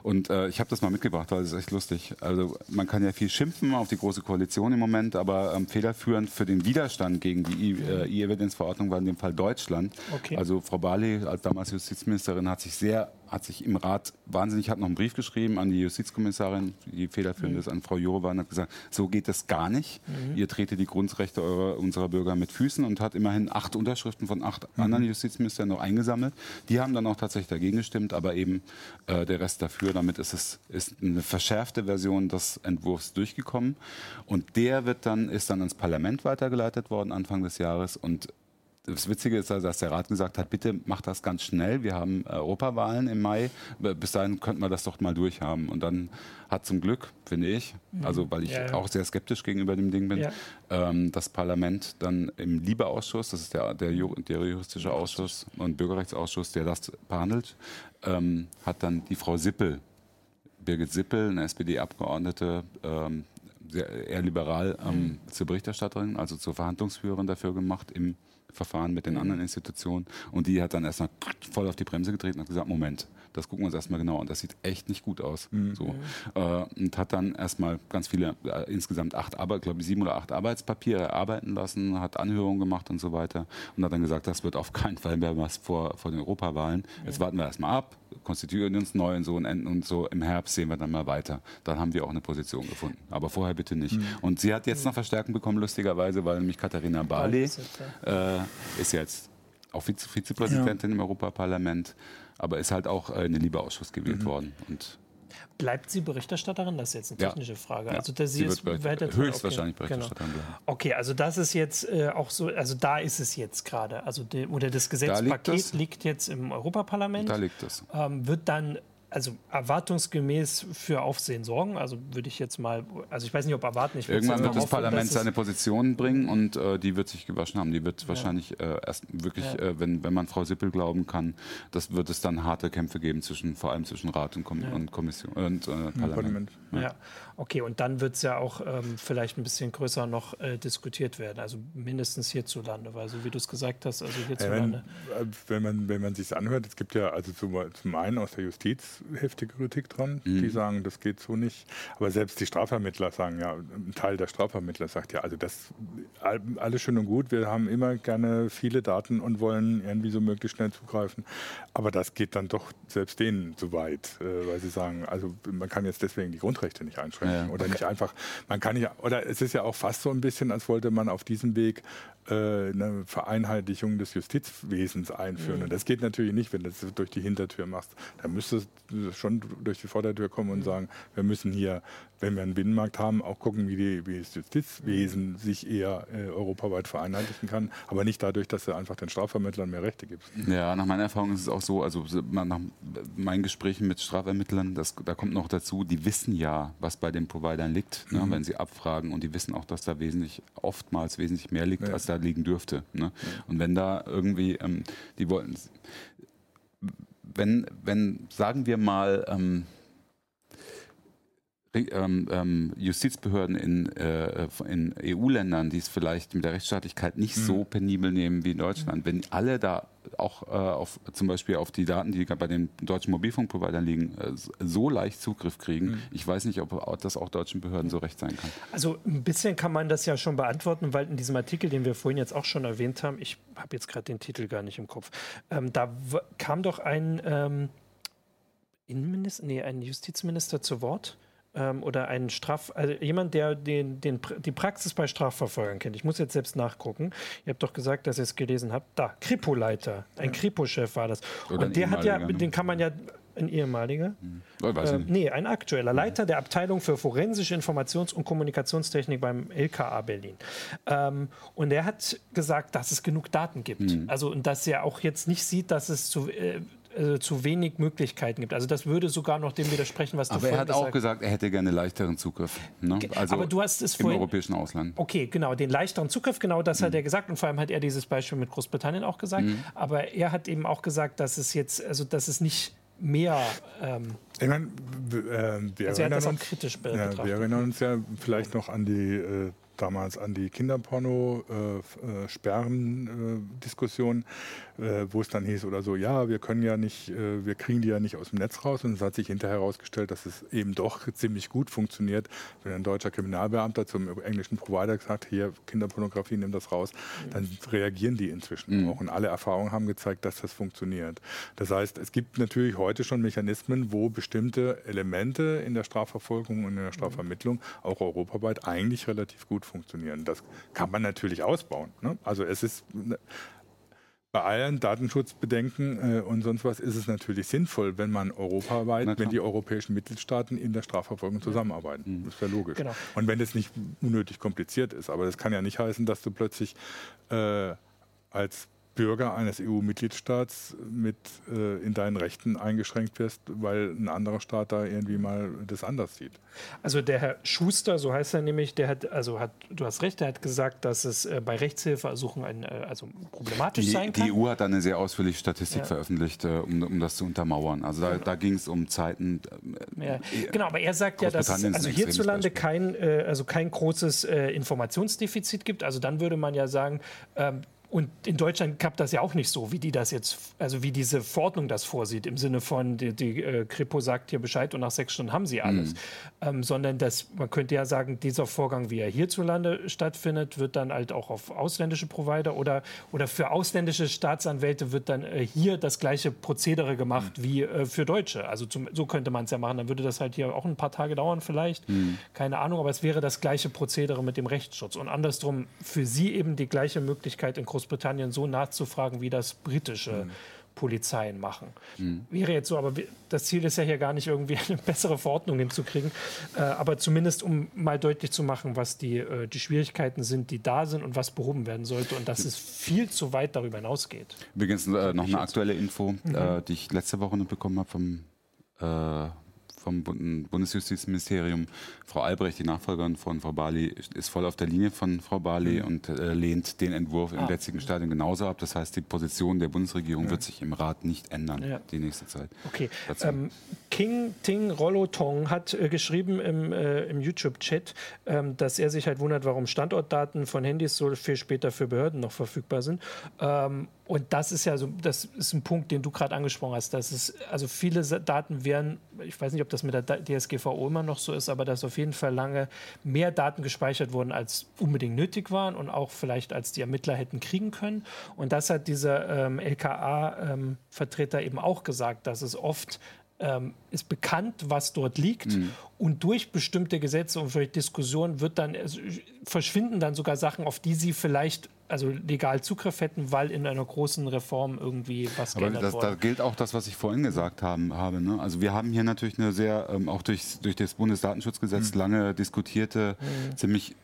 Und äh, ich habe das mal mitgebracht, weil es ist echt lustig. Also man kann ja viel schimpfen auf die Große Koalition im Moment, aber ähm, federführend für den Widerstand gegen die äh, E-Evidence-Verordnung war in dem Fall Deutschland. Okay. Also Frau Barley als damals Justizministerin hat sich sehr hat sich im Rat wahnsinnig, hat noch einen Brief geschrieben an die Justizkommissarin, die federführend mhm. ist, an Frau Jourova und hat gesagt, so geht das gar nicht. Mhm. Ihr tretet die Grundrechte eurer, unserer Bürger mit Füßen und hat immerhin acht Unterschriften von acht mhm. anderen Justizministern noch eingesammelt. Die haben dann auch tatsächlich dagegen gestimmt, aber eben äh, der Rest dafür. Damit ist es ist eine verschärfte Version des Entwurfs durchgekommen. Und der wird dann, ist dann ans Parlament weitergeleitet worden Anfang des Jahres und das Witzige ist, dass der Rat gesagt hat, bitte macht das ganz schnell. Wir haben Europawahlen im Mai. Bis dahin könnten wir das doch mal durchhaben. Und dann hat zum Glück, finde ich, mhm. also weil ich ja, ja. auch sehr skeptisch gegenüber dem Ding bin, ja. ähm, das Parlament dann im Liebeausschuss, das ist der, der, der juristische Ausschuss und Bürgerrechtsausschuss, der das behandelt, ähm, hat dann die Frau Sippel, Birgit Sippel, eine SPD-Abgeordnete, ähm, sehr, eher liberal ähm, mhm. zur Berichterstatterin, also zur Verhandlungsführerin dafür gemacht im Verfahren mit den mhm. anderen Institutionen. Und die hat dann erstmal voll auf die Bremse getreten und hat gesagt, Moment, das gucken wir uns erstmal genau an. Das sieht echt nicht gut aus. Mhm. So. Äh, und hat dann erstmal ganz viele, äh, insgesamt acht, Arbeit, glaube ich, sieben oder acht Arbeitspapiere erarbeiten lassen, hat Anhörungen gemacht und so weiter. Und hat dann gesagt, das wird auf keinen Fall mehr was vor, vor den Europawahlen. Jetzt warten wir erstmal ab, konstituieren uns neu und so und enden und so. Im Herbst sehen wir dann mal weiter. Dann haben wir auch eine Position gefunden. Aber vorher bitte nicht. Mhm. Und sie hat jetzt noch Verstärkung bekommen, lustigerweise, weil nämlich Katharina Barley äh, ist jetzt auch Vize Vizepräsidentin ja. im Europaparlament, aber ist halt auch äh, in den Liebeausschuss gewählt mhm. worden. Und Bleibt sie Berichterstatterin? Das ist jetzt eine technische ja. Frage. Ja. Also sie, sie ist höchstwahrscheinlich okay. Berichterstatterin genau. Okay, also das ist jetzt äh, auch so, also da ist es jetzt gerade. Also de, oder das Gesetzpaket da liegt, liegt, jetzt im Europaparlament. Da liegt es. Ähm, wird dann also erwartungsgemäß für Aufsehen sorgen. Also würde ich jetzt mal, also ich weiß nicht, ob erwarten. Ich Irgendwann wird das Parlament seine Position bringen und äh, die wird sich gewaschen haben. Die wird ja. wahrscheinlich äh, erst wirklich, ja. äh, wenn, wenn man Frau Sippel glauben kann, das wird es dann harte Kämpfe geben zwischen, vor allem zwischen Rat und, Kom ja. und Kommission und äh, Parlament. Ja. Okay. Und dann wird es ja auch ähm, vielleicht ein bisschen größer noch äh, diskutiert werden. Also mindestens hierzulande, weil so wie du es gesagt hast, also hierzulande. wenn, äh, wenn man wenn man sich anhört, es gibt ja also zum, zum einen aus der Justiz heftige Kritik dran. Mhm. Die sagen, das geht so nicht. Aber selbst die Strafvermittler sagen ja, ein Teil der Strafvermittler sagt ja, also das alles schön und gut. Wir haben immer gerne viele Daten und wollen irgendwie so möglichst schnell zugreifen. Aber das geht dann doch selbst denen zu weit, äh, weil sie sagen, also man kann jetzt deswegen die Grundrechte nicht einschränken ja, oder nicht einfach. Man kann nicht, oder es ist ja auch fast so ein bisschen, als wollte man auf diesem Weg eine Vereinheitlichung des Justizwesens einführen. Mhm. Und das geht natürlich nicht, wenn du das durch die Hintertür machst. Da müsstest du schon durch die Vordertür kommen und mhm. sagen, wir müssen hier, wenn wir einen Binnenmarkt haben, auch gucken, wie, die, wie das Justizwesen mhm. sich eher äh, europaweit vereinheitlichen kann, aber nicht dadurch, dass du einfach den Strafvermittlern mehr Rechte gibst. Ja, nach meiner Erfahrung ist es auch so, also nach meinen Gesprächen mit Strafermittlern, das, da kommt noch dazu, die wissen ja, was bei den Providern liegt, ne, mhm. wenn sie abfragen und die wissen auch, dass da wesentlich, oftmals wesentlich mehr liegt, ja. als da liegen dürfte. Ne? Und wenn da irgendwie, ähm, die wollen, wenn, wenn, sagen wir mal, ähm, ähm, ähm, Justizbehörden in, äh, in EU-Ländern, die es vielleicht mit der Rechtsstaatlichkeit nicht mhm. so penibel nehmen wie in Deutschland, wenn alle da auch äh, auf, zum Beispiel auf die Daten, die bei den deutschen Mobilfunkprovidern liegen, äh, so leicht Zugriff kriegen. Mhm. Ich weiß nicht, ob das auch deutschen Behörden so recht sein kann. Also ein bisschen kann man das ja schon beantworten, weil in diesem Artikel, den wir vorhin jetzt auch schon erwähnt haben, ich habe jetzt gerade den Titel gar nicht im Kopf, ähm, da kam doch ein ähm, Innenminister, nee, ein Justizminister zu Wort ähm, oder ein Straf, also jemand, der den, den, die Praxis bei Strafverfolgern kennt. Ich muss jetzt selbst nachgucken. Ihr habt doch gesagt, dass ihr es gelesen habt. Da, Kripo-Leiter, ein ja. Kripo-Chef war das. Oder Und der hat ja, ne? den kann man ja ein ehemaliger? Hm. Äh, nee, ein aktueller Leiter der Abteilung für forensische Informations- und Kommunikationstechnik beim LKA Berlin. Ähm, und er hat gesagt, dass es genug Daten gibt. Mhm. Also, und dass er auch jetzt nicht sieht, dass es zu, äh, äh, zu wenig Möglichkeiten gibt. Also das würde sogar noch dem widersprechen, was du Aber er hat auch gesagt, er hätte gerne leichteren Zugriff. Ne? Also Aber du hast es im europäischen Ausland. Okay, genau, den leichteren Zugriff, genau das mhm. hat er gesagt. Und vor allem hat er dieses Beispiel mit Großbritannien auch gesagt. Mhm. Aber er hat eben auch gesagt, dass es jetzt, also dass es nicht mehr. Ähm, ich meine, äh, wir, also erinnern uns, kritisch ja, wir erinnern uns ja vielleicht noch an die äh, damals an die Kinderporno-Sperren-Diskussion, äh, äh, wo es dann hieß oder so, ja, wir können ja nicht, äh, wir kriegen die ja nicht aus dem Netz raus. Und es hat sich hinterher herausgestellt, dass es eben doch ziemlich gut funktioniert. Wenn ein deutscher Kriminalbeamter zum englischen Provider sagt, hier Kinderpornografie, nimm das raus, dann reagieren die inzwischen mhm. auch. Und alle Erfahrungen haben gezeigt, dass das funktioniert. Das heißt, es gibt natürlich heute schon Mechanismen, wo bestimmte Elemente in der Strafverfolgung und in der Strafvermittlung auch europaweit eigentlich relativ gut funktionieren. Das kann man natürlich ausbauen. Ne? Also es ist ne, bei allen Datenschutzbedenken äh, und sonst was ist es natürlich sinnvoll, wenn man europaweit, wenn die europäischen Mitgliedstaaten in der Strafverfolgung zusammenarbeiten. Mhm. Das ist ja logisch. Genau. Und wenn es nicht unnötig kompliziert ist. Aber das kann ja nicht heißen, dass du plötzlich äh, als Bürger eines EU-Mitgliedstaats mit äh, in deinen Rechten eingeschränkt wirst, weil ein anderer Staat da irgendwie mal das anders sieht. Also der Herr Schuster, so heißt er nämlich, der hat, also hat, du hast recht, der hat gesagt, dass es äh, bei Rechtshilfeersuchen ein, äh, also problematisch die, sein kann. Die EU hat eine sehr ausführliche Statistik ja. veröffentlicht, äh, um, um das zu untermauern. Also da, da ging es um Zeiten. Äh, ja. Genau, aber er sagt ja, dass es also hierzulande kein, äh, also kein großes Informationsdefizit gibt. Also dann würde man ja sagen, ähm, und in Deutschland klappt das ja auch nicht so, wie die das jetzt, also wie diese Verordnung das vorsieht, im Sinne von, die, die äh, Kripo sagt hier Bescheid und nach sechs Stunden haben sie alles. Mhm. Ähm, sondern dass, man könnte ja sagen, dieser Vorgang, wie er hierzulande stattfindet, wird dann halt auch auf ausländische Provider oder, oder für ausländische Staatsanwälte wird dann äh, hier das gleiche Prozedere gemacht mhm. wie äh, für Deutsche. Also zum, so könnte man es ja machen. Dann würde das halt hier auch ein paar Tage dauern vielleicht. Mhm. Keine Ahnung, aber es wäre das gleiche Prozedere mit dem Rechtsschutz. Und andersrum für sie eben die gleiche Möglichkeit in Großbritannien Großbritannien so nachzufragen, wie das britische mhm. Polizeien machen. Mhm. Wäre jetzt so, aber das Ziel ist ja hier gar nicht irgendwie (laughs) eine bessere Verordnung hinzukriegen, äh, aber zumindest um mal deutlich zu machen, was die, äh, die Schwierigkeiten sind, die da sind und was behoben werden sollte und dass es viel zu weit darüber hinausgeht. Übrigens äh, noch eine aktuelle Info, mhm. Äh, die ich letzte Woche noch bekommen habe vom äh, vom Bundesjustizministerium. Frau Albrecht, die Nachfolgerin von Frau Barley, ist voll auf der Linie von Frau Barley mhm. und äh, lehnt den Entwurf im ah. jetzigen Stadion genauso ab. Das heißt, die Position der Bundesregierung ja. wird sich im Rat nicht ändern ja. die nächste Zeit. Okay. Ähm, King Ting Rollo Tong hat äh, geschrieben im, äh, im YouTube-Chat, ähm, dass er sich halt wundert, warum Standortdaten von Handys so viel später für Behörden noch verfügbar sind. Ähm, und das ist ja so, das ist ein Punkt, den du gerade angesprochen hast. Dass es, also viele Daten wären, ich weiß nicht, ob das mit der DSGVO immer noch so ist, aber dass auf jeden Fall lange mehr Daten gespeichert wurden, als unbedingt nötig waren und auch vielleicht als die Ermittler hätten kriegen können. Und das hat dieser ähm, LKA-Vertreter ähm, eben auch gesagt, dass es oft ähm, ist bekannt, was dort liegt. Mhm. Und durch bestimmte Gesetze und durch Diskussionen wird dann, also verschwinden dann sogar Sachen, auf die sie vielleicht also legal Zugriff hätten, weil in einer großen Reform irgendwie was Aber geändert wurde. Da gilt auch das, was ich vorhin gesagt haben, habe. Ne? Also wir haben hier natürlich eine sehr, ähm, auch durch, durch das Bundesdatenschutzgesetz mhm. lange diskutierte, mhm. ziemlich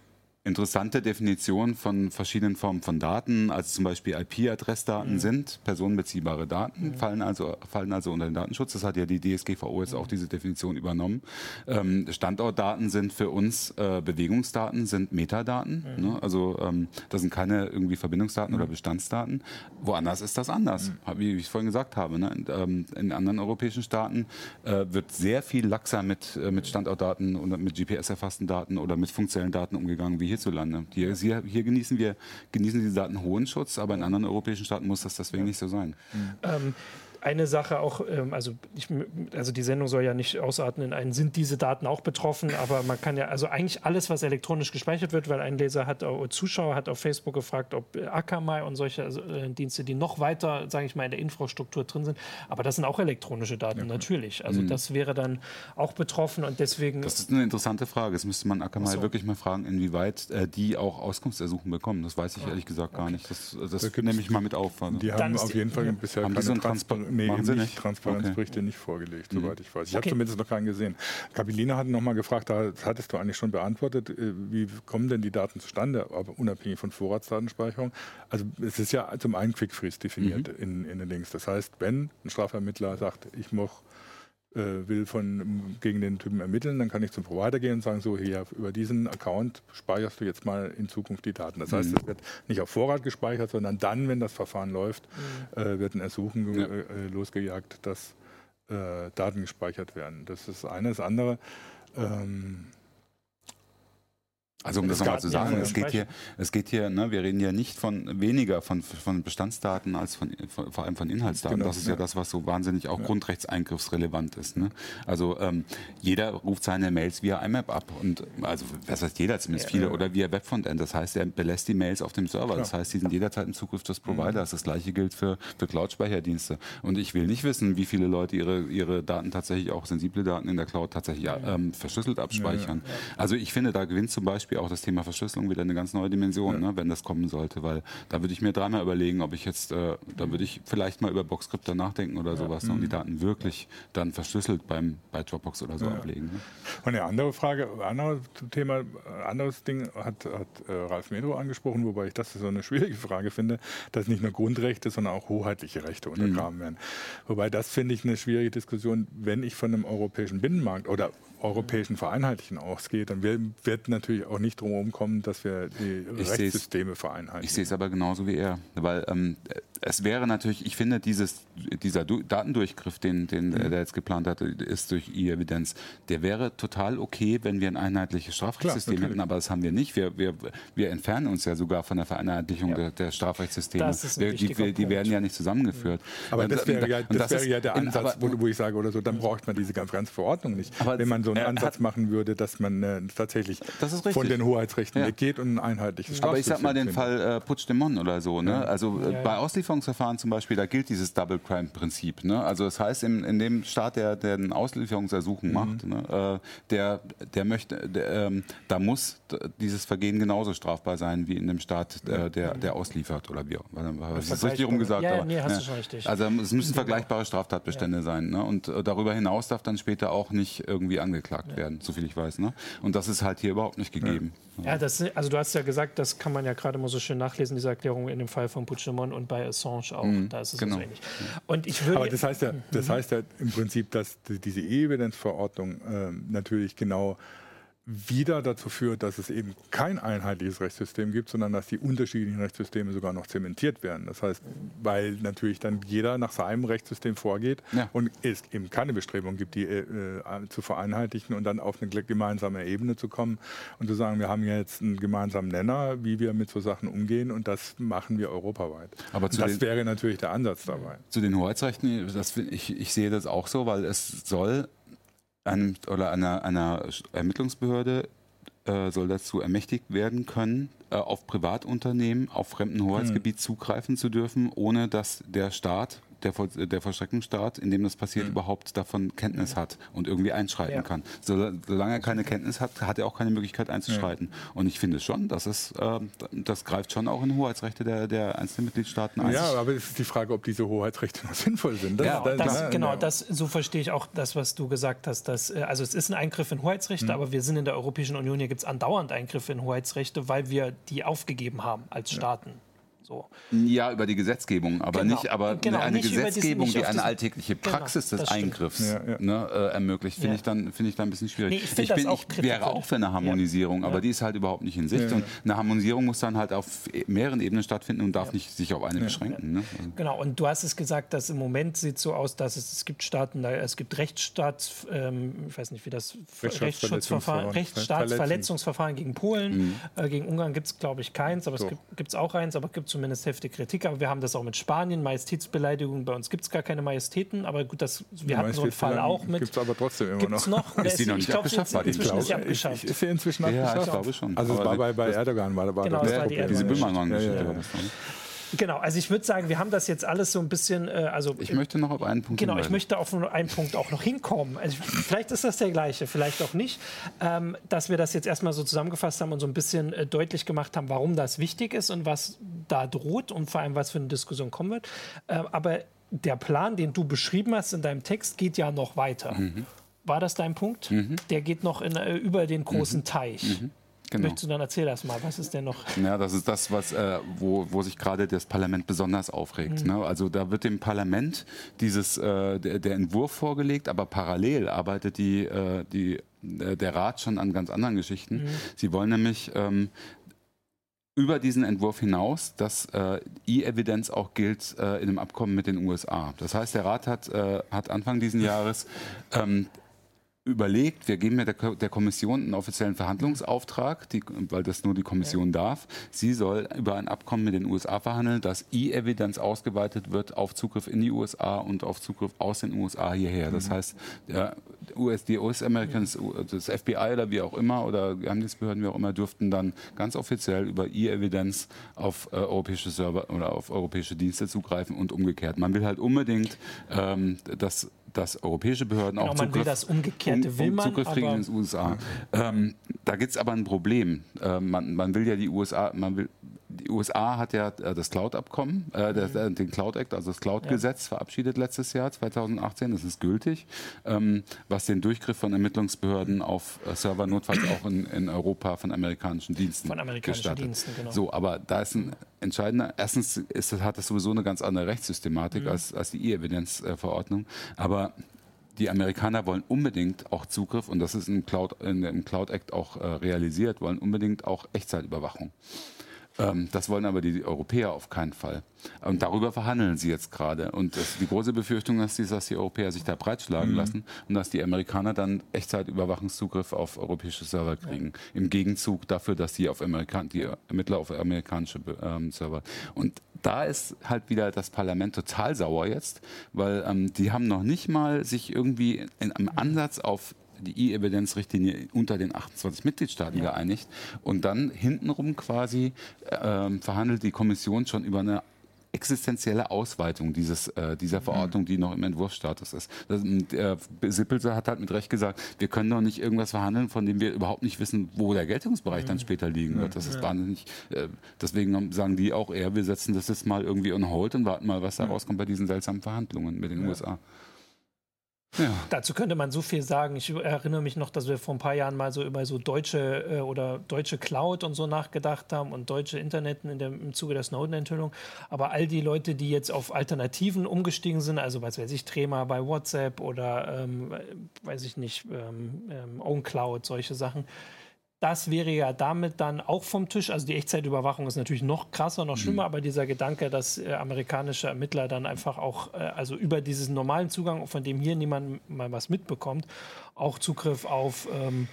interessante Definition von verschiedenen Formen von Daten, also zum Beispiel IP-Adressdaten mhm. sind personenbeziehbare Daten, mhm. fallen, also, fallen also unter den Datenschutz. Das hat ja die DSGVO jetzt mhm. auch diese Definition übernommen. Ähm, Standortdaten sind für uns äh, Bewegungsdaten, sind Metadaten. Mhm. Ne? Also ähm, das sind keine irgendwie Verbindungsdaten oder mhm. Bestandsdaten. Woanders ist das anders, mhm. wie ich vorhin gesagt habe. Ne? In, ähm, in, anderen europäischen Staaten äh, wird sehr viel laxer mit, äh, mit Standortdaten und mit GPS-erfassten Daten oder mit funktionellen Daten umgegangen wie hierzulande. Hier, hier, hier, genießen wir genießen diese Daten hohen Schutz, aber in anderen europäischen Staaten muss das deswegen nicht so sein. Ähm, eine Sache auch, ähm, also, ich, also die Sendung soll ja nicht ausarten in einen, sind diese Daten auch betroffen, aber man kann ja, also eigentlich alles, was elektronisch gespeichert wird, weil ein Leser hat, Zuschauer hat auf Facebook gefragt, ob Akamai und solche also, äh, Dienste, die noch weiter, sage ich mal, in der Infrastruktur drin sind, aber das sind auch elektronische Daten, ja. natürlich. Also mhm. das wäre dann auch betroffen und deswegen... Das ist eine interessante Frage. Das müsste man Akamai so. wirklich mal fragen, inwieweit äh, die auch Auskunftsersuchen bekommen. Das weiß ich ehrlich gesagt gar okay. nicht. Das, das da nehme ich mal mit auf. Also. Die haben auf jeden Fall ja. bisher haben keine so Transparenz nee, Machen Sie nicht. Transparenzberichte okay. nicht vorgelegt, mhm. soweit ich weiß. Ich okay. habe zumindest noch keinen gesehen. Kapilina hat noch mal gefragt, da hattest du eigentlich schon beantwortet, äh, wie kommen denn die Daten zustande, aber unabhängig von Vorratsdatenspeicherung? Also es ist ja zum einen Quick-Freeze definiert mhm. in, in den Links. Das heißt, wenn ein Strafvermittler sagt, ich mochte äh, will von, gegen den Typen ermitteln, dann kann ich zum Provider gehen und sagen, so hier über diesen Account speicherst du jetzt mal in Zukunft die Daten. Das heißt, mhm. es wird nicht auf Vorrat gespeichert, sondern dann, wenn das Verfahren läuft, mhm. äh, wird ein Ersuchen ja. äh, losgejagt, dass äh, Daten gespeichert werden. Das ist eine. Das andere, ähm, also um das nochmal zu sagen, es geht hier, es geht hier, ne, wir reden ja nicht von weniger von, von Bestandsdaten als von, von vor allem von Inhaltsdaten. Genau, das ist ja. ja. das, was so wahnsinnig auch ja. grundrechtseingriffsrelevant ist. Ne? Also ähm, jeder ruft seine Mails via IMAP ab und also das heißt jeder zumindest ja, viele oder via Webfrontend. Das heißt, er belässt die Mails auf dem Server. Das heißt, die sind jederzeit im Zugriff des Providers. Mhm. Das gleiche gilt für, für Cloud-Speicherdienste. Und ich will nicht wissen, wie viele Leute ihre, ihre Daten tatsächlich auch sensible Daten in der Cloud tatsächlich ähm, verschlüsselt abspeichern. Also ich finde, da gewinnt zum Beispiel Beispiel auch das Thema Verschlüsselung wieder eine ganz neue Dimension, ja. ne, wenn das kommen sollte, weil da würde ich mir dreimal überlegen, ob ich jetzt, äh, da würde ich vielleicht mal über Boxcrypter nachdenken oder sowas ne, und die mhm. Daten wirklich dann verschlüsselt beim, bei Dropbox oder so ja. ablegen. Ne? Und eine andere Frage, anderes Thema, anderes Ding hat, hat äh, Ralf Medro angesprochen, wobei ich das so eine schwierige Frage finde, dass nicht nur Grundrechte, sondern auch hoheitliche Rechte untergraben mhm. werden. Wobei das finde ich eine schwierige Diskussion, wenn ich von einem europäischen Binnenmarkt oder europäischen Vereinheitlichen ausgeht, dann wird natürlich auch nicht drum kommen, dass wir die ich Rechtssysteme vereinheitlichen. Ich sehe es aber genauso wie er, weil ähm, es wäre natürlich, ich finde, dieses, dieser Datendurchgriff, den, den mhm. der jetzt geplant hat, ist durch E-Evidenz, der wäre total okay, wenn wir ein einheitliches Strafrechtssystem Klar, hätten, aber das haben wir nicht. Wir, wir, wir entfernen uns ja sogar von der Vereinheitlichung ja. der, der, Strafrechtssysteme. Wir, die, die, die, werden ja nicht zusammengeführt. Aber das wäre ja, das das wäre ja der Ansatz, in, aber, wo, wo, ich sage, oder so, dann braucht man diese ganz, ganz Verordnung nicht. wenn man so einen Ansatz machen würde, dass man äh, tatsächlich von den Hoheitsrechten ja. weggeht und ein einheitliches Strafrechtssystem Aber ich sag mal den Fall äh, Puigdemont oder so. Ne? Also äh, bei Auslieferung Auslieferungsverfahren zum Beispiel, da gilt dieses Double Crime Prinzip. Ne? Also das heißt, in, in dem Staat, der, der ein Auslieferungsersuchen mhm. macht, ne, äh, der, der möchte, der, ähm, da muss dieses Vergehen genauso strafbar sein wie in dem Staat, äh, der, der ausliefert oder wie. Das ist richtig rumgesagt. Ja, aber, nee, hast ja. du schon richtig. Also es müssen vergleichbare Straftatbestände ja. sein. Ne? Und äh, darüber hinaus darf dann später auch nicht irgendwie angeklagt ja. werden, soviel ich weiß. Ne? Und das ist halt hier überhaupt nicht gegeben. geben. Ja, das, also du hast ja gesagt, das kann man ja gerade mal so schön nachlesen, diese Erklärung in dem Fall von Puigdemont und bei Assange auch. Mhm, da ist es genau. so ähnlich. Und ich würde, Aber das heißt ja, das mhm. heißt ja im Prinzip, dass diese E-Evidenzverordnung äh, natürlich genau wieder dazu führt, dass es eben kein einheitliches Rechtssystem gibt, sondern dass die unterschiedlichen Rechtssysteme sogar noch zementiert werden. Das heißt, weil natürlich dann jeder nach seinem Rechtssystem vorgeht ja. und es eben keine Bestrebung gibt, die äh, zu vereinheitlichen und dann auf eine gemeinsame Ebene zu kommen und zu sagen, wir haben jetzt einen gemeinsamen Nenner, wie wir mit so Sachen umgehen und das machen wir europaweit. Aber das wäre natürlich der Ansatz dabei. Zu den Hoheitsrechten, das, ich, ich sehe das auch so, weil es soll einem, oder einer, einer Ermittlungsbehörde äh, soll dazu ermächtigt werden können, äh, auf Privatunternehmen auf fremden Hoheitsgebiet mhm. zugreifen zu dürfen, ohne dass der Staat der, Voll der Vollstreckungsstaat, in dem das passiert, mhm. überhaupt davon Kenntnis hat und irgendwie einschreiten ja. kann. So, solange er keine Kenntnis hat, hat er auch keine Möglichkeit einzuschreiten. Ja. Und ich finde schon, dass es, äh, das greift schon auch in Hoheitsrechte der, der einzelnen Mitgliedstaaten ein. Ja, aber es ist die Frage, ob diese Hoheitsrechte noch sinnvoll sind. Das, ja, das, das, genau, das, so verstehe ich auch das, was du gesagt hast. Dass, äh, also es ist ein Eingriff in Hoheitsrechte, mhm. aber wir sind in der Europäischen Union, hier gibt es andauernd Eingriffe in Hoheitsrechte, weil wir die aufgegeben haben als Staaten. So. Ja, über die Gesetzgebung, aber genau. nicht, aber genau, eine nicht Gesetzgebung, diesen, die eine alltägliche genau, Praxis genau, des Eingriffs ja, ja. Ne, äh, ermöglicht, finde ja. ich, dann, find ich dann ein bisschen schwierig. Nee, ich, ich, bin, ich wäre auch für eine Harmonisierung, aber die ist halt überhaupt nicht in Sicht. Und eine Harmonisierung muss dann halt auf mehreren Ebenen stattfinden und darf nicht sich auf eine beschränken. Ne? Also. Genau, und du hast es gesagt, dass im Moment sieht es so aus, dass es, es gibt Staaten, es gibt Rechtsstaats, ähm, ich weiß nicht, wie das Rechtsschutzverfahren, Rechtsstaatsverletzungsverfahren gegen Polen, mhm. äh, gegen Ungarn gibt es, glaube ich, keins, aber so. es gibt es auch eins, aber es gibt zumindest heftige Kritik aber wir haben das auch mit Spanien, Majestätsbeleidigung. Bei uns gibt es gar keine Majestäten, aber gut, das, wir hatten so einen Fall auch mit. Gibt es aber trotzdem immer gibt's noch. noch? Ist die noch nicht abgeschafft? Ist, inzwischen ist sie abgeschafft. Ist sie inzwischen abgeschafft? Ja, ich glaube schon. Also es war bei, bei Erdogan, war, war genau, das, das war die diese Böhmermann-Geschichte. Ja, ja. Genau, also ich würde sagen, wir haben das jetzt alles so ein bisschen. Äh, also ich möchte noch auf einen Punkt. Genau, hinweisen. ich möchte auf einen Punkt auch noch hinkommen. Also vielleicht ist das der gleiche, vielleicht auch nicht. Ähm, dass wir das jetzt erstmal so zusammengefasst haben und so ein bisschen äh, deutlich gemacht haben, warum das wichtig ist und was da droht und vor allem was für eine Diskussion kommen wird. Äh, aber der Plan, den du beschrieben hast in deinem Text, geht ja noch weiter. Mhm. War das dein Punkt? Mhm. Der geht noch in, äh, über den großen mhm. Teich. Genau. Möchtest du dann erzähl das mal, was ist denn noch? (laughs) Ja, das ist das, was, äh, wo, wo sich gerade das Parlament besonders aufregt. Mhm. Ne? Also da wird dem Parlament dieses, äh, der, der, Entwurf vorgelegt, aber parallel arbeitet die, äh, die, äh, der Rat schon an ganz anderen Geschichten. Mhm. Sie wollen nämlich ähm, über diesen Entwurf hinaus, dass äh, E-Evidenz auch gilt äh, in dem Abkommen mit den USA. Das heißt, der Rat hat, äh, hat Anfang dieses (laughs) Jahres ähm, überlegt, wir geben ja der, der, Kommission einen offiziellen Verhandlungsauftrag, die, weil das nur die Kommission ja. darf. Sie soll über ein Abkommen mit den USA verhandeln, dass E-Evidenz ausgeweitet wird auf Zugriff in die USA und auf Zugriff aus den USA hierher. Das mhm. heißt, der US, die US-Amerikaner, das FBI oder wie auch immer oder Geheimdienstbehörden wie auch immer dürften dann ganz offiziell über E-Evidenz auf äh, europäische Server oder auf europäische Dienste zugreifen und umgekehrt. Man will halt unbedingt, ähm, dass dass europäische Behörden genau, auch Zugriff, will das Umgekehrte um, will man, Zugriff kriegen in den USA. Ähm, da gibt es aber ein Problem. Äh, man, man, will ja die USA, man will die USA hat ja äh, das Cloud-Abkommen, äh, mhm. den Cloud Act, also das Cloud-Gesetz, ja. verabschiedet letztes Jahr, 2018. Das ist gültig, ähm, was den Durchgriff von Ermittlungsbehörden auf äh, Server notfalls auch in, in, Europa von amerikanischen Diensten Von amerikanischen gestattet. Diensten, genau. So, aber da ist ein entscheidender, erstens ist, hat das sowieso eine ganz andere Rechtssystematik mhm. als, als die E-Evidenz-Verordnung, aber die Amerikaner wollen unbedingt auch Zugriff, und das ist im Cloud, im Cloud Act auch äh, realisiert, wollen unbedingt auch Echtzeitüberwachung. Ähm, das wollen aber die Europäer auf keinen Fall. Und darüber verhandeln sie jetzt gerade. Und die große Befürchtung ist, dass die Europäer sich da breitschlagen mhm. lassen und dass die Amerikaner dann Echtzeitüberwachungszugriff auf europäische Server kriegen. Im Gegenzug dafür, dass die, auf Amerikan die Ermittler auf amerikanische ähm, Server. Und da ist halt wieder das Parlament total sauer jetzt, weil ähm, die haben noch nicht mal sich irgendwie in, im Ansatz auf die E-Evidenz-Richtlinie unter den 28 Mitgliedstaaten ja. geeinigt. Und dann hintenrum quasi äh, verhandelt die Kommission schon über eine existenzielle Ausweitung dieses, äh, dieser mhm. Verordnung, die noch im Entwurfsstatus ist. Das, der Sippelse hat halt mit Recht gesagt, wir können doch nicht irgendwas verhandeln, von dem wir überhaupt nicht wissen, wo der Geltungsbereich mhm. dann später liegen wird. Das ist wahnsinnig. Äh, deswegen sagen die auch eher, wir setzen das jetzt mal irgendwie on hold und warten mal, was da rauskommt bei diesen seltsamen Verhandlungen mit den ja. USA. Ja. Dazu könnte man so viel sagen. Ich erinnere mich noch, dass wir vor ein paar Jahren mal so über so deutsche äh, oder deutsche Cloud und so nachgedacht haben und deutsche Interneten in dem, im Zuge der Snowden-Enthüllung. Aber all die Leute, die jetzt auf Alternativen umgestiegen sind, also was weiß ich, Trema bei WhatsApp oder ähm, weiß ich nicht, ähm, ähm, OwnCloud, solche Sachen, das wäre ja damit dann auch vom Tisch. Also die Echtzeitüberwachung ist natürlich noch krasser, noch schlimmer, mhm. aber dieser Gedanke, dass äh, amerikanische Ermittler dann einfach auch, äh, also über diesen normalen Zugang, von dem hier niemand mal was mitbekommt, auch Zugriff auf, ähm,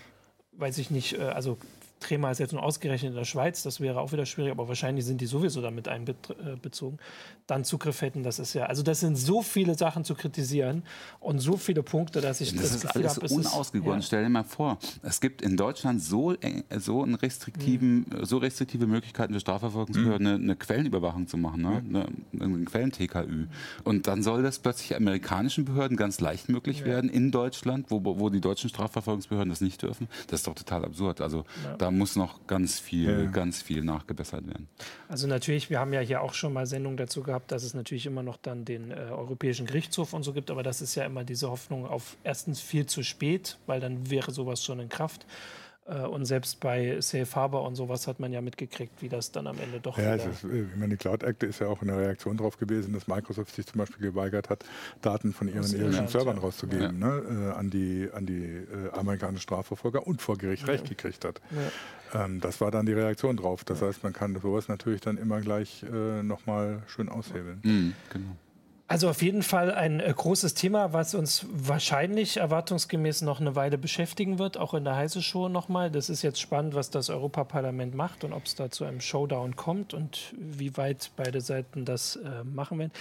weiß ich nicht, äh, also Trema ist jetzt nur ausgerechnet in der Schweiz, das wäre auch wieder schwierig, aber wahrscheinlich sind die sowieso damit einbezogen, dann Zugriff hätten. Das ist ja, also das sind so viele Sachen zu kritisieren und so viele Punkte, dass ich das, das ist alles habe, unausgegoren. Ja. Stell dir mal vor, es gibt in Deutschland so, so, einen restriktiven, mhm. so restriktive Möglichkeiten für Strafverfolgungsbehörden, mhm. eine, eine, Quellenüberwachung zu machen, ne? Mhm. eine, eine Quellen-TKÜ. Und dann soll das plötzlich amerikanischen Behörden ganz leicht möglich ja. werden in Deutschland, wo, wo die deutschen Strafverfolgungsbehörden das nicht dürfen. Das ist doch total absurd. Also ja. da muss noch ganz viel, ja. ganz viel nachgebessert werden. Also natürlich, wir haben ja hier auch schon mal Sendungen dazu gehabt, dass es natürlich immer noch dann den äh, Europäischen Gerichtshof und so gibt, aber das ist ja immer diese Hoffnung auf erstens viel zu spät, weil dann wäre sowas schon in Kraft. Äh, und selbst bei Safe Harbor und sowas hat man ja mitgekriegt, wie das dann am Ende doch. Ja, ist, äh, ich meine, die Cloud Act ist ja auch eine Reaktion darauf gewesen, dass Microsoft sich zum Beispiel geweigert hat, Daten von ihren irischen Servern ja. rauszugeben, ja. ne, äh, an die, an die äh, amerikanischen Strafverfolger und vor Gericht ja. Recht gekriegt hat. Ähm, das war dann die Reaktion drauf. Das heißt, man kann sowas natürlich dann immer gleich äh, nochmal schön aushebeln. Mhm, genau. Also auf jeden Fall ein äh, großes Thema, was uns wahrscheinlich erwartungsgemäß noch eine Weile beschäftigen wird, auch in der heiße Show nochmal. Das ist jetzt spannend, was das Europaparlament macht und ob es da zu einem Showdown kommt und wie weit beide Seiten das äh, machen werden,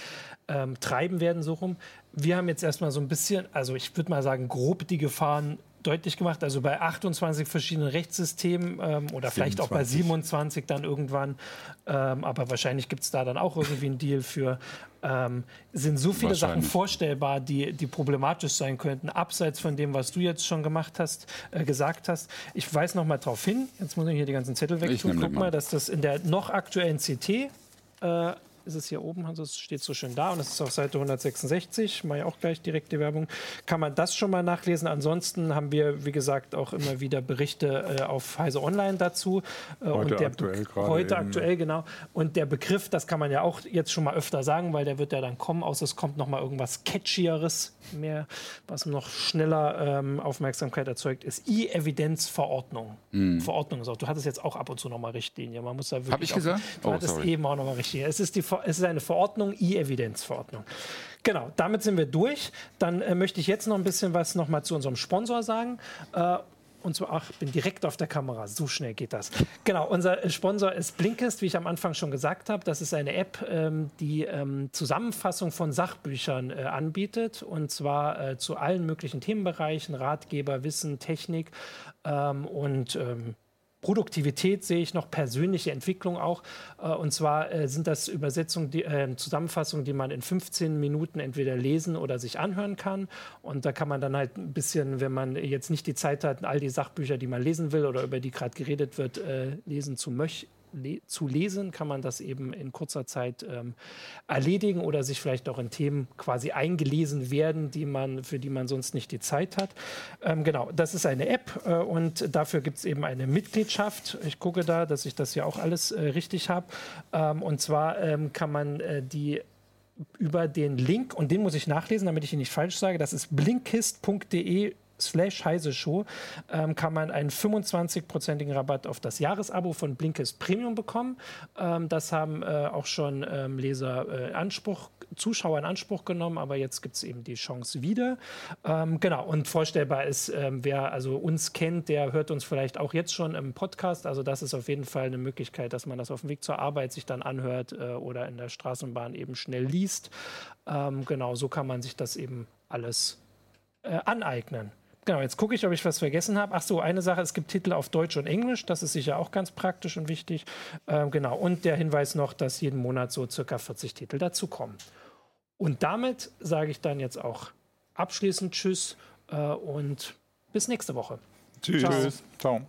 ähm, treiben werden so rum. Wir haben jetzt erstmal so ein bisschen, also ich würde mal sagen, grob die Gefahren deutlich gemacht. Also bei 28 verschiedenen Rechtssystemen ähm, oder 27. vielleicht auch bei 27 dann irgendwann, ähm, aber wahrscheinlich gibt es da dann auch irgendwie einen Deal für, ähm, sind so viele Sachen vorstellbar, die, die problematisch sein könnten, abseits von dem, was du jetzt schon gemacht hast, äh, gesagt hast. Ich weise noch mal darauf hin, jetzt muss ich hier die ganzen Zettel weg tun. Guck mal, dass das in der noch aktuellen CT äh, ist es hier oben, also es steht so schön da und es ist auf Seite 166, mache ich auch gleich direkt die Werbung, kann man das schon mal nachlesen. Ansonsten haben wir, wie gesagt, auch immer wieder Berichte äh, auf Heise Online dazu. Äh, heute und der aktuell gerade. Heute eben. aktuell, genau. Und der Begriff, das kann man ja auch jetzt schon mal öfter sagen, weil der wird ja dann kommen, außer es kommt noch mal irgendwas Catchieres mehr, was noch schneller ähm, Aufmerksamkeit erzeugt, ist E-Evidenzverordnung. Mm. Verordnung ist auch. Du hattest jetzt auch ab und zu noch mal Richtlinie. Man muss da wirklich. Habe ich gesagt? Du oh, hattest sorry. eben auch noch mal Richtlinie. Es ist die es ist eine Verordnung, E-Evidenzverordnung. Genau, damit sind wir durch. Dann äh, möchte ich jetzt noch ein bisschen was noch mal zu unserem Sponsor sagen. Äh, und zwar, ach, ich bin direkt auf der Kamera, so schnell geht das. Genau, unser Sponsor ist Blinkist, wie ich am Anfang schon gesagt habe. Das ist eine App, ähm, die ähm, Zusammenfassung von Sachbüchern äh, anbietet. Und zwar äh, zu allen möglichen Themenbereichen, Ratgeber, Wissen, Technik ähm, und ähm, Produktivität sehe ich noch, persönliche Entwicklung auch. Äh, und zwar äh, sind das Übersetzungen, die, äh, Zusammenfassungen, die man in 15 Minuten entweder lesen oder sich anhören kann. Und da kann man dann halt ein bisschen, wenn man jetzt nicht die Zeit hat, all die Sachbücher, die man lesen will oder über die gerade geredet wird, lesen zu möchten le zu lesen, kann man das eben in kurzer Zeit ähm, erledigen oder sich vielleicht auch in Themen quasi eingelesen werden, die man, für die man sonst nicht die Zeit hat. Ähm, genau, das ist eine App äh, und dafür gibt es eben eine Mitgliedschaft. Ich gucke da, dass ich das ja auch alles äh, richtig habe. Ähm, und zwar ähm, kann man äh, die über den Link, und den muss ich nachlesen, damit ich ihn nicht falsch sage, das ist blinkist.de slash heise Show ähm, kann man einen 25-prozentigen Rabatt auf das Jahresabo von Blinkist Premium bekommen. Ähm, das haben äh, auch schon ähm, Leser äh, Anspruch, Zuschauer in Anspruch genommen, aber jetzt gibt es eben die Chance wieder. Ähm, genau, und vorstellbar ist, ähm, wer also uns kennt, der hört uns vielleicht auch jetzt schon im Podcast. Also das ist auf jeden Fall eine Möglichkeit, dass man das auf dem Weg zur Arbeit sich dann anhört äh, oder in der Straßenbahn eben schnell liest. Ähm, genau, so kann man sich das eben alles äh, aneignen. Genau, jetzt gucke ich, ob ich was vergessen habe. Ach so, eine Sache, es gibt Titel auf Deutsch und Englisch, das ist sicher auch ganz praktisch und wichtig. Ähm, genau, und der Hinweis noch, dass jeden Monat so circa 40 Titel dazukommen. Und damit sage ich dann jetzt auch abschließend Tschüss äh, und bis nächste Woche. Tschüss. Ciao. Ciao.